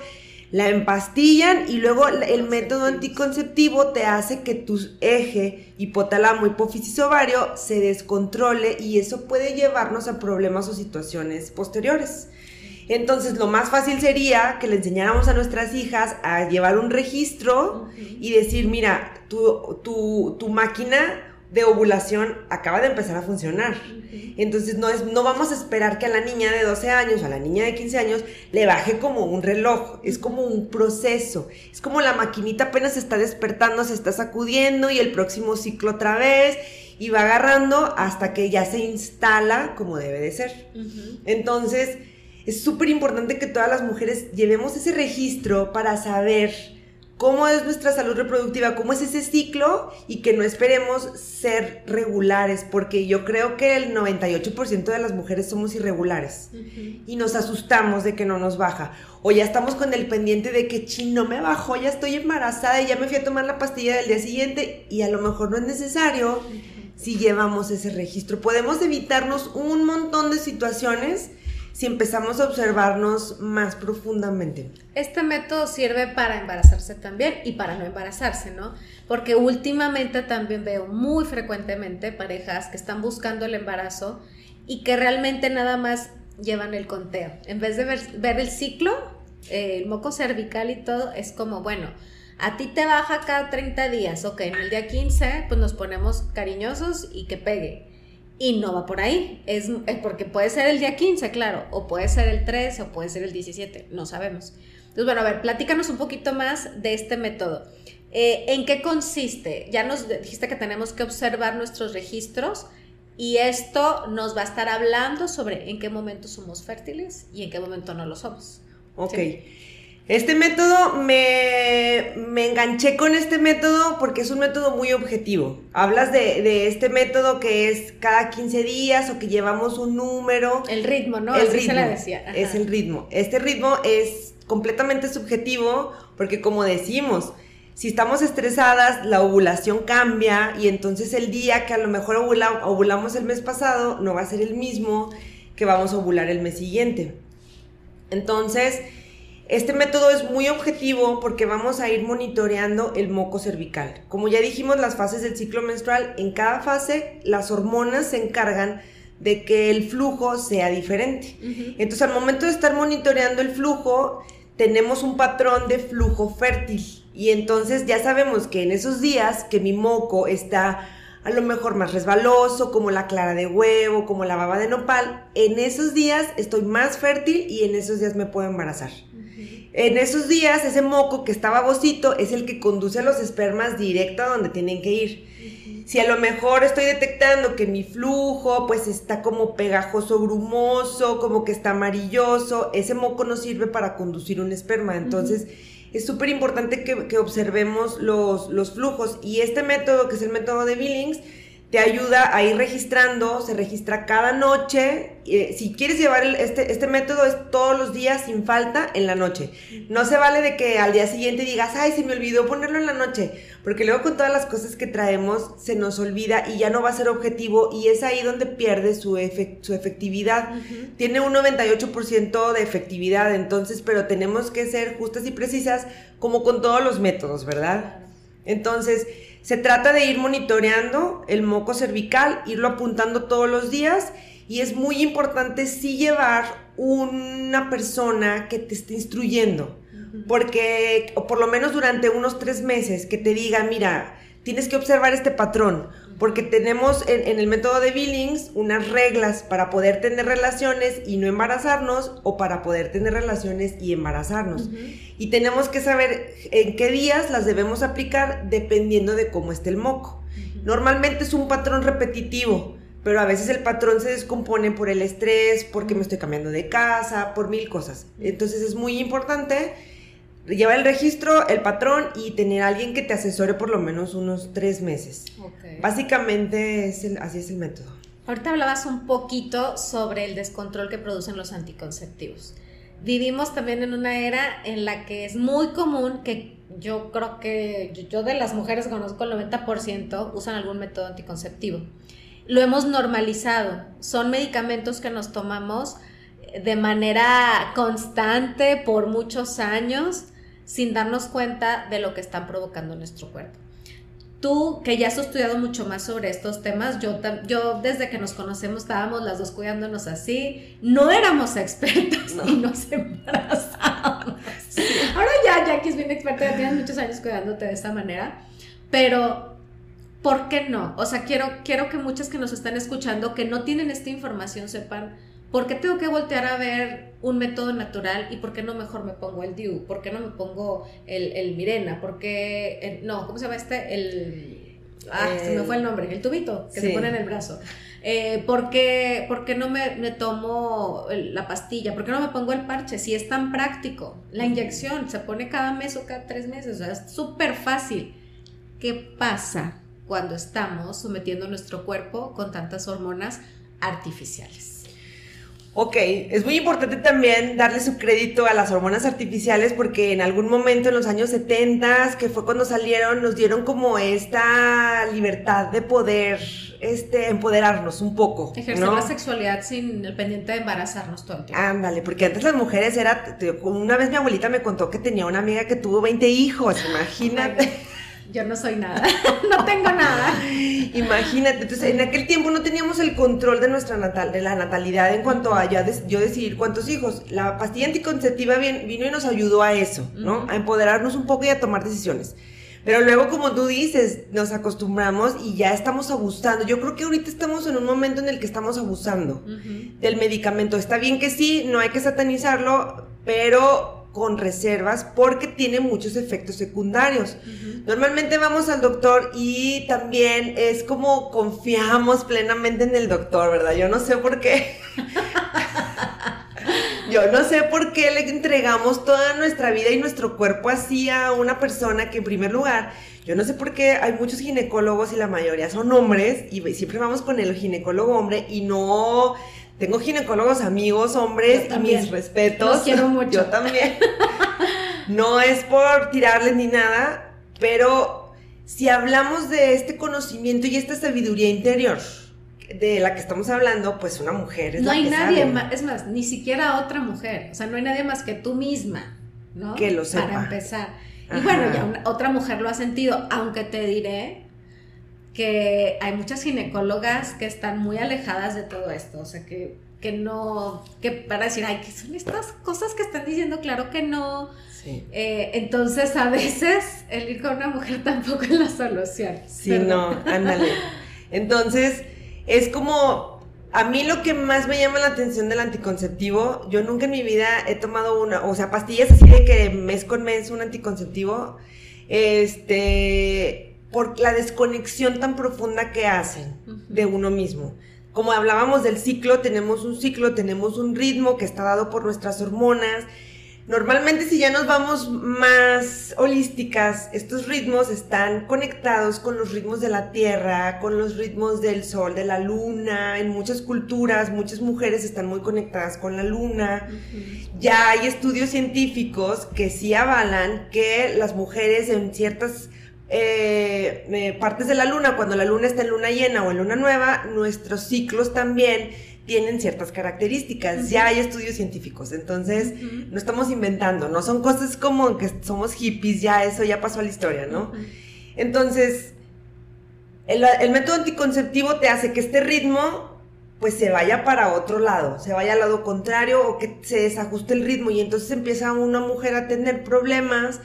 la empastillan y luego el método anticonceptivo te hace que tu eje hipotálamo hipófisis ovario se descontrole y eso puede llevarnos a problemas o situaciones posteriores. Entonces, lo más fácil sería que le enseñáramos a nuestras hijas a llevar un registro y decir, mira, tu, tu, tu, máquina de ovulación acaba de empezar a funcionar. Entonces, no, es, no vamos a esperar que a la niña de 12 años, a la niña de 15 años, le baje como un reloj. Es como un proceso. Es como la maquinita apenas se está despertando, se está sacudiendo y el próximo ciclo otra vez y va agarrando hasta que ya se instala como debe de ser. Entonces, es súper importante que todas las mujeres llevemos ese registro para saber cómo es nuestra salud reproductiva, cómo es ese ciclo y que no esperemos ser regulares, porque yo creo que el 98% de las mujeres somos irregulares y nos asustamos de que no nos baja. O ya estamos con el pendiente de que, chino no me bajó, ya estoy embarazada y ya me fui a tomar la pastilla del día siguiente y a lo mejor no es necesario si llevamos ese registro. Podemos evitarnos un montón de situaciones si empezamos a observarnos más profundamente. Este método sirve para embarazarse también y para no embarazarse, ¿no? Porque últimamente también veo muy frecuentemente parejas que están buscando el embarazo y que realmente nada más llevan el conteo. En vez de ver, el ciclo, eh, el moco cervical y todo, es como, bueno, a ti te baja cada 30 días, ok, en el día 15 pues nos ponemos cariñosos y que pegue y no va por ahí. Es, porque puede ser el día 15, claro, o puede ser el 13, o puede ser el 17, no sabemos. Entonces, bueno, a ver, platícanos un poquito más de este método. Eh, ¿En qué consiste? Ya nos dijiste que tenemos que observar nuestros registros y esto nos va a estar hablando sobre en qué momento somos fértiles y en qué momento no lo somos. Ok. Este método, me, enganché con este método porque es un método muy objetivo. Hablas de, este método que es cada 15 días o que llevamos un número. El ritmo, ¿no? El ritmo, se la decía. Es el ritmo. Este ritmo es completamente subjetivo porque como decimos, si estamos estresadas, la ovulación cambia y entonces el día que a lo mejor ovulamos el mes pasado no va a ser el mismo que vamos a ovular el mes siguiente. Entonces, Este método es muy objetivo porque vamos a ir monitoreando el moco cervical. Como ya dijimos, las fases del ciclo menstrual, en cada fase las hormonas se encargan de que el flujo sea diferente. Entonces, al momento de estar monitoreando el flujo, tenemos un patrón de flujo fértil. Y entonces ya sabemos que en esos días que mi moco está a lo mejor más resbaloso, como la clara de huevo, como la baba de nopal, en esos días estoy más fértil y en esos días me puedo embarazar. En esos días, ese moco que está babosito es el que conduce a los espermas directo a donde tienen que ir. Si a lo mejor estoy detectando que mi flujo pues está como pegajoso, grumoso, como que está amarilloso, ese moco no sirve para conducir un esperma. Entonces, es súper importante que, observemos los, los, flujos. Y este método, que es el método de Billings, te ayuda a ir registrando, se registra cada noche. Eh, si quieres llevar este, este método es todos los días sin falta en la noche. No se vale de que al día siguiente digas, ay, se me olvidó ponerlo en la noche, porque luego con todas las cosas que traemos se nos olvida y ya no va a ser objetivo y es ahí donde pierde su, su efectividad. Tiene un 98% de efectividad, entonces, pero tenemos que ser justas y precisas como con todos los métodos, ¿verdad? Entonces, se trata de ir monitoreando el moco cervical, irlo apuntando todos los días y es muy importante sí llevar una persona que te esté instruyendo, porque, o por lo menos durante unos tres meses, que te diga, mira, tienes que observar este patrón, porque tenemos en, el método de Billings unas reglas para poder tener relaciones y no embarazarnos o para poder tener relaciones y embarazarnos. Y tenemos que saber en qué días las debemos aplicar dependiendo de cómo esté el moco. Normalmente es un patrón repetitivo, pero a veces el patrón se descompone por el estrés, porque me estoy cambiando de casa, por mil cosas. Entonces es muy importante llevar el registro, el patrón y tener a alguien que te asesore por lo menos unos tres meses. Básicamente es así es el método. Ahorita hablabas un poquito sobre el descontrol que producen los anticonceptivos. Vivimos también en una era en la que es muy común que yo creo que yo de las mujeres conozco el 90% usan algún método anticonceptivo. Lo hemos normalizado. Son medicamentos que nos tomamos de manera constante por muchos años sin darnos cuenta de lo que están provocando nuestro cuerpo. Tú, que ya has estudiado mucho más sobre estos temas, yo, yo desde que nos conocemos estábamos las dos cuidándonos así, no éramos expertos y nos embarazamos. Ahora ya Jackie es bien experta, ya tienes muchos años cuidándote de esta manera, pero ¿por qué no? O sea, quiero, quiero que muchas que nos están escuchando, que no tienen esta información, sepan ¿por qué tengo que voltear a ver un método natural y por qué no mejor me pongo el DIU? ¿Por qué no me pongo el, Mirena? ¿Por qué, no, ¿cómo se llama este? El, ah, se me fue el nombre, el tubito que se pone en el brazo. Eh, ¿por, qué, no me, me, tomo la pastilla? ¿Por qué no me pongo el parche? Si es tan práctico, la inyección se pone cada mes o cada tres meses, o sea, es súper fácil. ¿Qué pasa cuando estamos sometiendo nuestro cuerpo con tantas hormonas artificiales? Ok, es muy importante también darle su crédito a las hormonas artificiales porque en algún momento en los años 70, que fue cuando salieron, nos dieron como esta libertad de poder este, empoderarnos un poco. Ejercer la sexualidad sin el pendiente de embarazarnos todo el tiempo. Ándale, porque antes las mujeres era, una vez mi abuelita me contó que tenía una amiga que tuvo 20 hijos, imagínate. Yo no soy nada, no tengo nada. Imagínate, entonces en aquel tiempo no teníamos el control de nuestra natal, de la natalidad en cuanto a ya yo decidir cuántos hijos. La pastilla anticonceptiva vino y nos ayudó a eso, ¿no? A empoderarnos un poco y a tomar decisiones. Pero luego, como tú dices, nos acostumbramos y ya estamos abusando. Yo creo que ahorita estamos en un momento en el que estamos abusando del medicamento. Está bien que sí, no hay que satanizarlo, pero con reservas porque tiene muchos efectos secundarios. Normalmente vamos al doctor y también es como confiamos plenamente en el doctor, ¿verdad? Yo no sé por qué. Yo no sé por qué le entregamos toda nuestra vida y nuestro cuerpo así a una persona que en primer lugar, yo no sé por qué hay muchos ginecólogos y la mayoría son hombres y siempre vamos con el ginecólogo hombre y no tengo ginecólogos amigos, hombres, y mis respetos. Los quiero mucho. Yo también. no es por tirarles ni nada, pero si hablamos de este conocimiento y esta sabiduría interior de la que estamos hablando, pues una mujer es No hay nadie más, es más, ni siquiera otra mujer. O sea, no hay nadie más que tú misma ¿no? Que lo sepa. Para empezar. Y bueno, ya otra mujer lo ha sentido, aunque te diré que hay muchas ginecólogas que están muy alejadas de todo esto, o sea, que, que no, que para decir, ay, ¿qué son estas cosas que están diciendo? Claro que no. Sí. Eh, entonces, a veces el ir con una mujer tampoco es la solución. Sí, no, ándale. Entonces, es como, a mí lo que más me llama la atención del anticonceptivo, yo nunca en mi vida he tomado una, o sea, pastillas así de que mes con mes un anticonceptivo, este, por la desconexión tan profunda que hacen de uno mismo. Como hablábamos del ciclo, tenemos un ciclo, tenemos un ritmo que está dado por nuestras hormonas. Normalmente si ya nos vamos más holísticas, estos ritmos están conectados con los ritmos de la tierra, con los ritmos del sol, de la luna. En muchas culturas, muchas mujeres están muy conectadas con la luna. Ya hay estudios científicos que sí avalan que las mujeres en ciertas eh, eh, partes de la luna, cuando la luna está en luna llena o en luna nueva, nuestros ciclos también tienen ciertas características. Ya hay estudios científicos, entonces no estamos inventando, no son cosas como que somos hippies, ya eso ya pasó a la historia, ¿no? Entonces, el, el, método anticonceptivo te hace que este ritmo pues se vaya para otro lado, se vaya al lado contrario o que se desajuste el ritmo y entonces empieza una mujer a tener problemas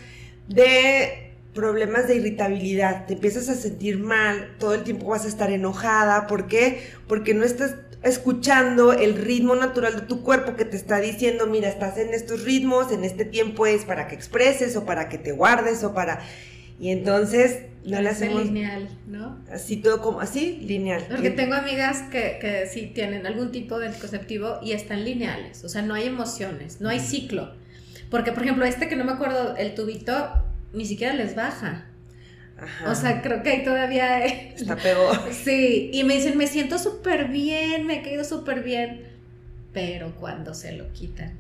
de problemas de irritabilidad, te empiezas a sentir mal, todo el tiempo vas a estar enojada, ¿por qué? Porque no estás escuchando el ritmo natural de tu cuerpo que te está diciendo, mira, estás en estos ritmos, en este tiempo es para que expreses o para que te guardes o para... Y entonces no le hacemos... lineal, ¿no? Así todo como, así, lineal. Porque tengo amigas que, que sí tienen algún tipo de anticonceptivo y están lineales, o sea, no hay emociones, no hay ciclo. Porque, por ejemplo, este que no me acuerdo, el tubito, ni siquiera les baja. Ajá. O sea, creo que ahí todavía... Está peor. Sí, y me dicen, me siento súper bien, me he caído súper bien, pero cuando se lo quitan.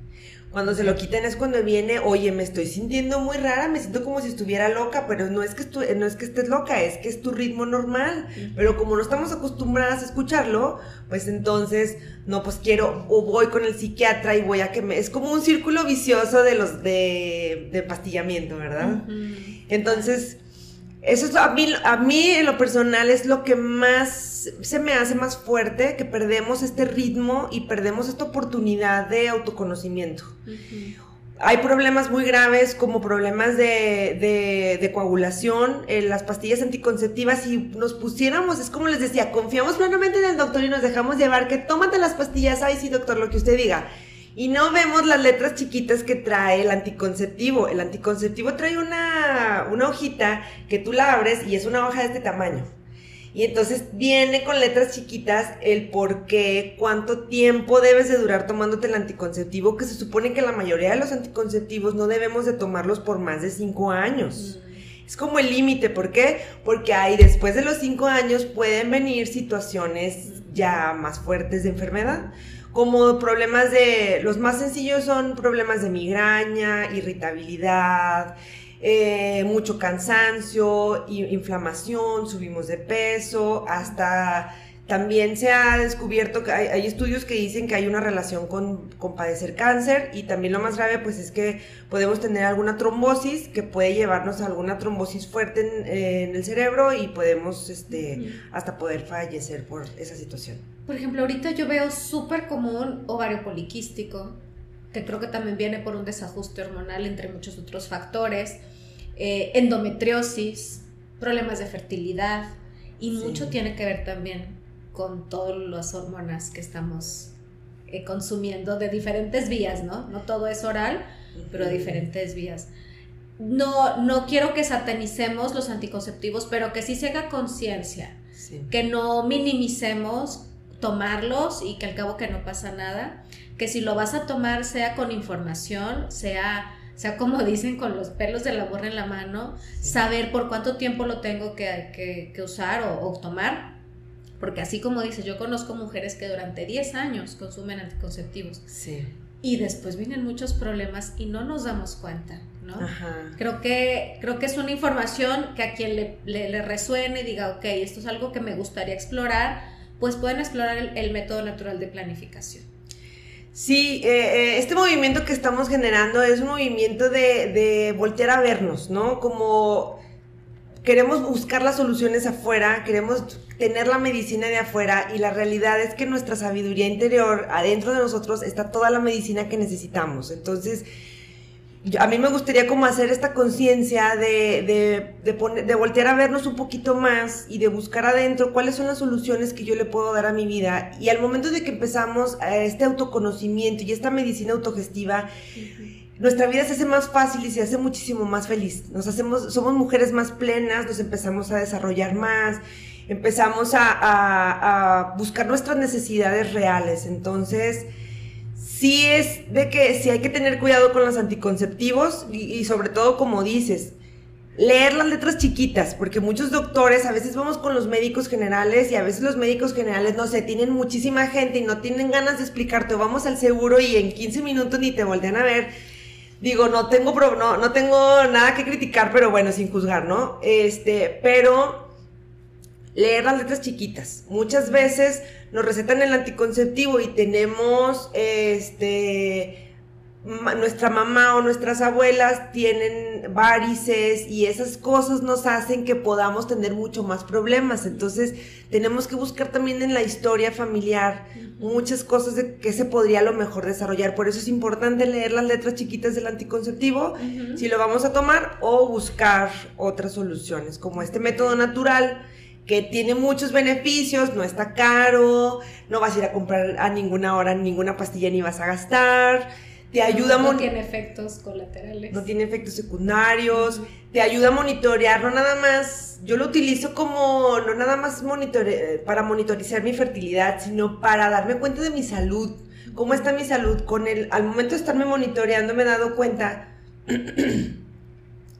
Cuando se lo quitan es cuando viene, oye, me estoy sintiendo muy rara, me siento como si estuviera loca, pero no es que, no es que estés loca, es que es tu ritmo normal. Pero como no estamos acostumbradas a escucharlo, pues entonces, no, pues quiero, o voy con el psiquiatra y voy a que me... Es como un círculo vicioso de los de, de pastillamiento, ¿verdad? Entonces eso es a mí, a mí en lo personal es lo que más se me hace más fuerte, que perdemos este ritmo y perdemos esta oportunidad de autoconocimiento. Hay problemas muy graves como problemas de, de, coagulación, en las pastillas anticonceptivas, si nos pusiéramos, es como les decía, confiamos plenamente en el doctor y nos dejamos llevar que tómate las pastillas, ay sí doctor, lo que usted diga y no vemos las letras chiquitas que trae el anticonceptivo. El anticonceptivo trae una, una hojita que tú la abres y es una hoja de este tamaño. Y entonces viene con letras chiquitas el por qué, cuánto tiempo debes de durar tomándote el anticonceptivo, que se supone que la mayoría de los anticonceptivos no debemos de tomarlos por más de 5 años. Mm. Es como el límite, ¿por qué? Porque ahí después de los 5 años pueden venir situaciones ya más fuertes de enfermedad como problemas de, los más sencillos son problemas de migraña, irritabilidad, eh, mucho cansancio, inflamación, subimos de peso, hasta también se ha descubierto que hay, estudios que dicen que hay una relación con, padecer cáncer y también lo más grave pues es que podemos tener alguna trombosis que puede llevarnos a alguna trombosis fuerte en, el cerebro y podemos este, hasta poder fallecer por esa situación. Por ejemplo, ahorita yo veo súper común ovario poliquístico, que creo que también viene por un desajuste hormonal entre muchos otros factores, eh, endometriosis, problemas de fertilidad y mucho tiene que ver también con todas las hormonas que estamos eh, consumiendo de diferentes vías, ¿no? No todo es oral, pero de diferentes vías. No, no quiero que satanicemos los anticonceptivos, pero que sí se haga conciencia, que no minimicemos tomarlos y que al cabo que no pasa nada, que si lo vas a tomar sea con información, sea, sea como dicen con los pelos de la borra en la mano, saber por cuánto tiempo lo tengo que, usar o, o tomar porque así como dices, yo conozco mujeres que durante 10 años consumen anticonceptivos. Sí. Y después vienen muchos problemas y no nos damos cuenta, ¿no? Ajá. Creo, que, creo que es una información que a quien le, le, resuene y diga, ok, esto es algo que me gustaría explorar, pues pueden explorar el, método natural de planificación. Sí, eh, eh, este movimiento que estamos generando es un movimiento de, de voltear a vernos, ¿no? Como queremos buscar las soluciones afuera, queremos tener la medicina de afuera y la realidad es que nuestra sabiduría interior, adentro de nosotros, está toda la medicina que necesitamos. Entonces, a mí me gustaría como hacer esta conciencia de, de, de, voltear a vernos un poquito más y de buscar adentro cuáles son las soluciones que yo le puedo dar a mi vida. Y al momento de que empezamos a este autoconocimiento y esta medicina autogestiva, nuestra vida se hace más fácil y se hace muchísimo más feliz. Nos hacemos, somos mujeres más plenas, nos empezamos a desarrollar más, empezamos a, buscar nuestras necesidades reales. Entonces, sí es de que sí hay que tener cuidado con los anticonceptivos y, sobre todo, como dices, leer las letras chiquitas, porque muchos doctores, a veces vamos con los médicos generales y a veces los médicos generales, no sé, tienen muchísima gente y no tienen ganas de explicarte, o vamos al seguro y en 15 minutos ni te voltean a ver digo, no tengo, no, no tengo nada que criticar, pero bueno, sin juzgar, ¿no? Este, pero leer las letras chiquitas. Muchas veces nos recetan el anticonceptivo y tenemos, este, nuestra mamá o nuestras abuelas tienen varices y esas cosas nos hacen que podamos tener mucho más problemas. Entonces tenemos que buscar también en la historia familiar muchas cosas de que se podría a lo mejor desarrollar. Por eso es importante leer las letras chiquitas del anticonceptivo si lo vamos a tomar o buscar otras soluciones como este método natural que tiene muchos beneficios, no está caro, no vas a ir a comprar a ninguna hora ninguna pastilla ni vas a gastar te ayuda no, no tiene efectos colaterales. No tiene efectos secundarios, te ayuda a monitorear, no nada más, yo lo utilizo como, no nada más monitore, para monitorizar mi fertilidad, sino para darme cuenta de mi salud, cómo está mi salud. Con el, al momento de estarme monitoreando me he dado cuenta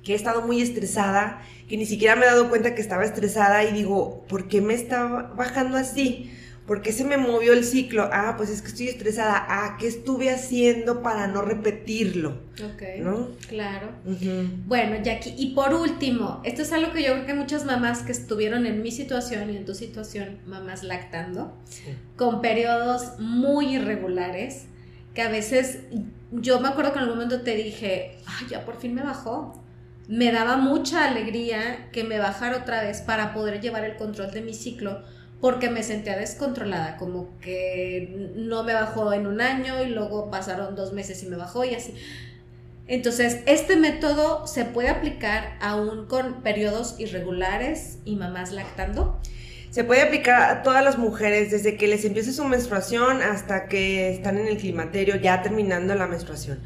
que he estado muy estresada, que ni siquiera me he dado cuenta que estaba estresada y digo, ¿por qué me está bajando así? ¿Por qué se me movió el ciclo? Ah, pues es que estoy estresada. Ah, ¿qué estuve haciendo para no repetirlo? Ok. ¿No? Claro. Bueno, Jackie, y por último, esto es algo que yo creo que muchas mamás que estuvieron en mi situación y en tu situación, mamás lactando, con periodos muy irregulares, que a veces yo me acuerdo que en algún momento te dije, ay, ya por fin me bajó. Me daba mucha alegría que me bajara otra vez para poder llevar el control de mi ciclo porque me sentía descontrolada, como que no me bajó en un año y luego pasaron dos meses y me bajó y así. Entonces, este método se puede aplicar aún con periodos irregulares y mamás lactando. Se puede aplicar a todas las mujeres desde que les empiece su menstruación hasta que están en el climaterio, ya terminando la menstruación.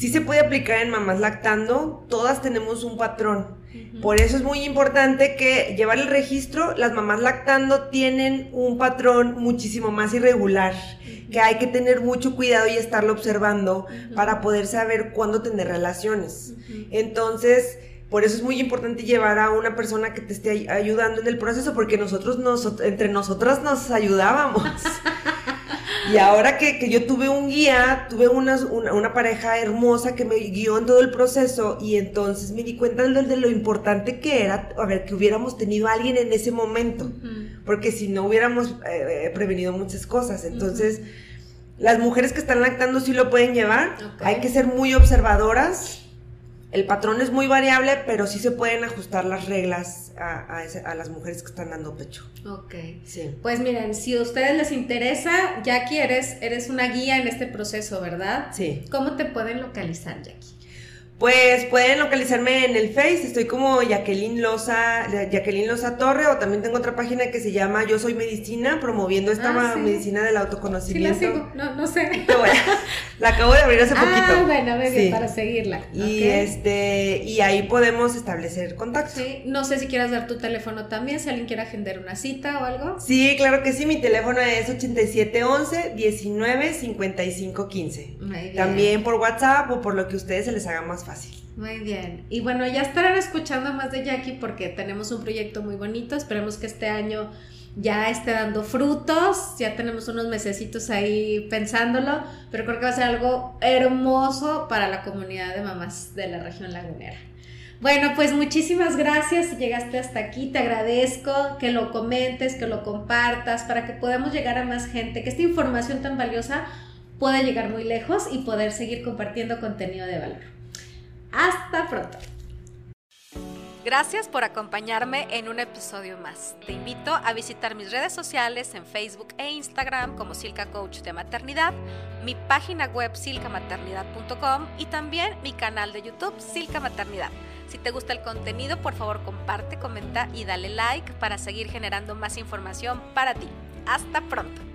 Sí se puede aplicar en mamás lactando, todas tenemos un patrón. Por eso es muy importante que llevar el registro, las mamás lactando tienen un patrón muchísimo más irregular, que hay que tener mucho cuidado y estarlo observando para poder saber cuándo tener relaciones. Entonces, por eso es muy importante llevar a una persona que te esté ayudando en el proceso, porque nosotros entre nosotras nos ayudábamos. Y ahora que, yo tuve un guía, tuve una, una, pareja hermosa que me guió en todo el proceso y entonces me di cuenta de, lo importante que era, a ver, que hubiéramos tenido a alguien en ese momento, porque si no hubiéramos eh, eh, prevenido muchas cosas. Entonces, las mujeres que están lactando sí lo pueden llevar, hay que ser muy observadoras el patrón es muy variable, pero sí se pueden ajustar las reglas a, las mujeres que están dando pecho. Ok. Sí. Pues miren, si a ustedes les interesa, Jackie, eres, eres una guía en este proceso, ¿verdad? Sí. ¿Cómo te pueden localizar, Jackie? Pues pueden localizarme en el Face, estoy como Jacqueline Loza, Jacqueline Loza Torre, o también tengo otra página que se llama Yo Soy Medicina, promoviendo esta ah, medicina del autoconocimiento. Sí, la sigo, no, no sé. la acabo de abrir hace ah, poquito. Ah, bueno, bien, para seguirla. Y este, y ahí podemos establecer contacto. Sí, no sé si quieras dar tu teléfono también, si alguien quiere agendar una cita o algo. Sí, claro que sí, mi teléfono es 8711 19 55 15. También por WhatsApp o por lo que a ustedes se les haga más fácil. Muy bien. Y bueno, ya estarán escuchando más de Jackie porque tenemos un proyecto muy bonito. Esperemos que este año ya esté dando frutos. Ya tenemos unos mesecitos ahí pensándolo, pero creo que va a ser algo hermoso para la comunidad de mamás de la región lagunera. Bueno, pues muchísimas gracias si llegaste hasta aquí. Te agradezco que lo comentes, que lo compartas para que podamos llegar a más gente, que esta información tan valiosa puede llegar muy lejos y poder seguir compartiendo contenido de valor. Hasta pronto. Gracias por acompañarme en un episodio más. Te invito a visitar mis redes sociales en Facebook e Instagram como Silca Coach de Maternidad, mi página web silcamaternidad.com y también mi canal de YouTube Silca Maternidad. Si te gusta el contenido, por favor comparte, comenta y dale like para seguir generando más información para ti. Hasta pronto.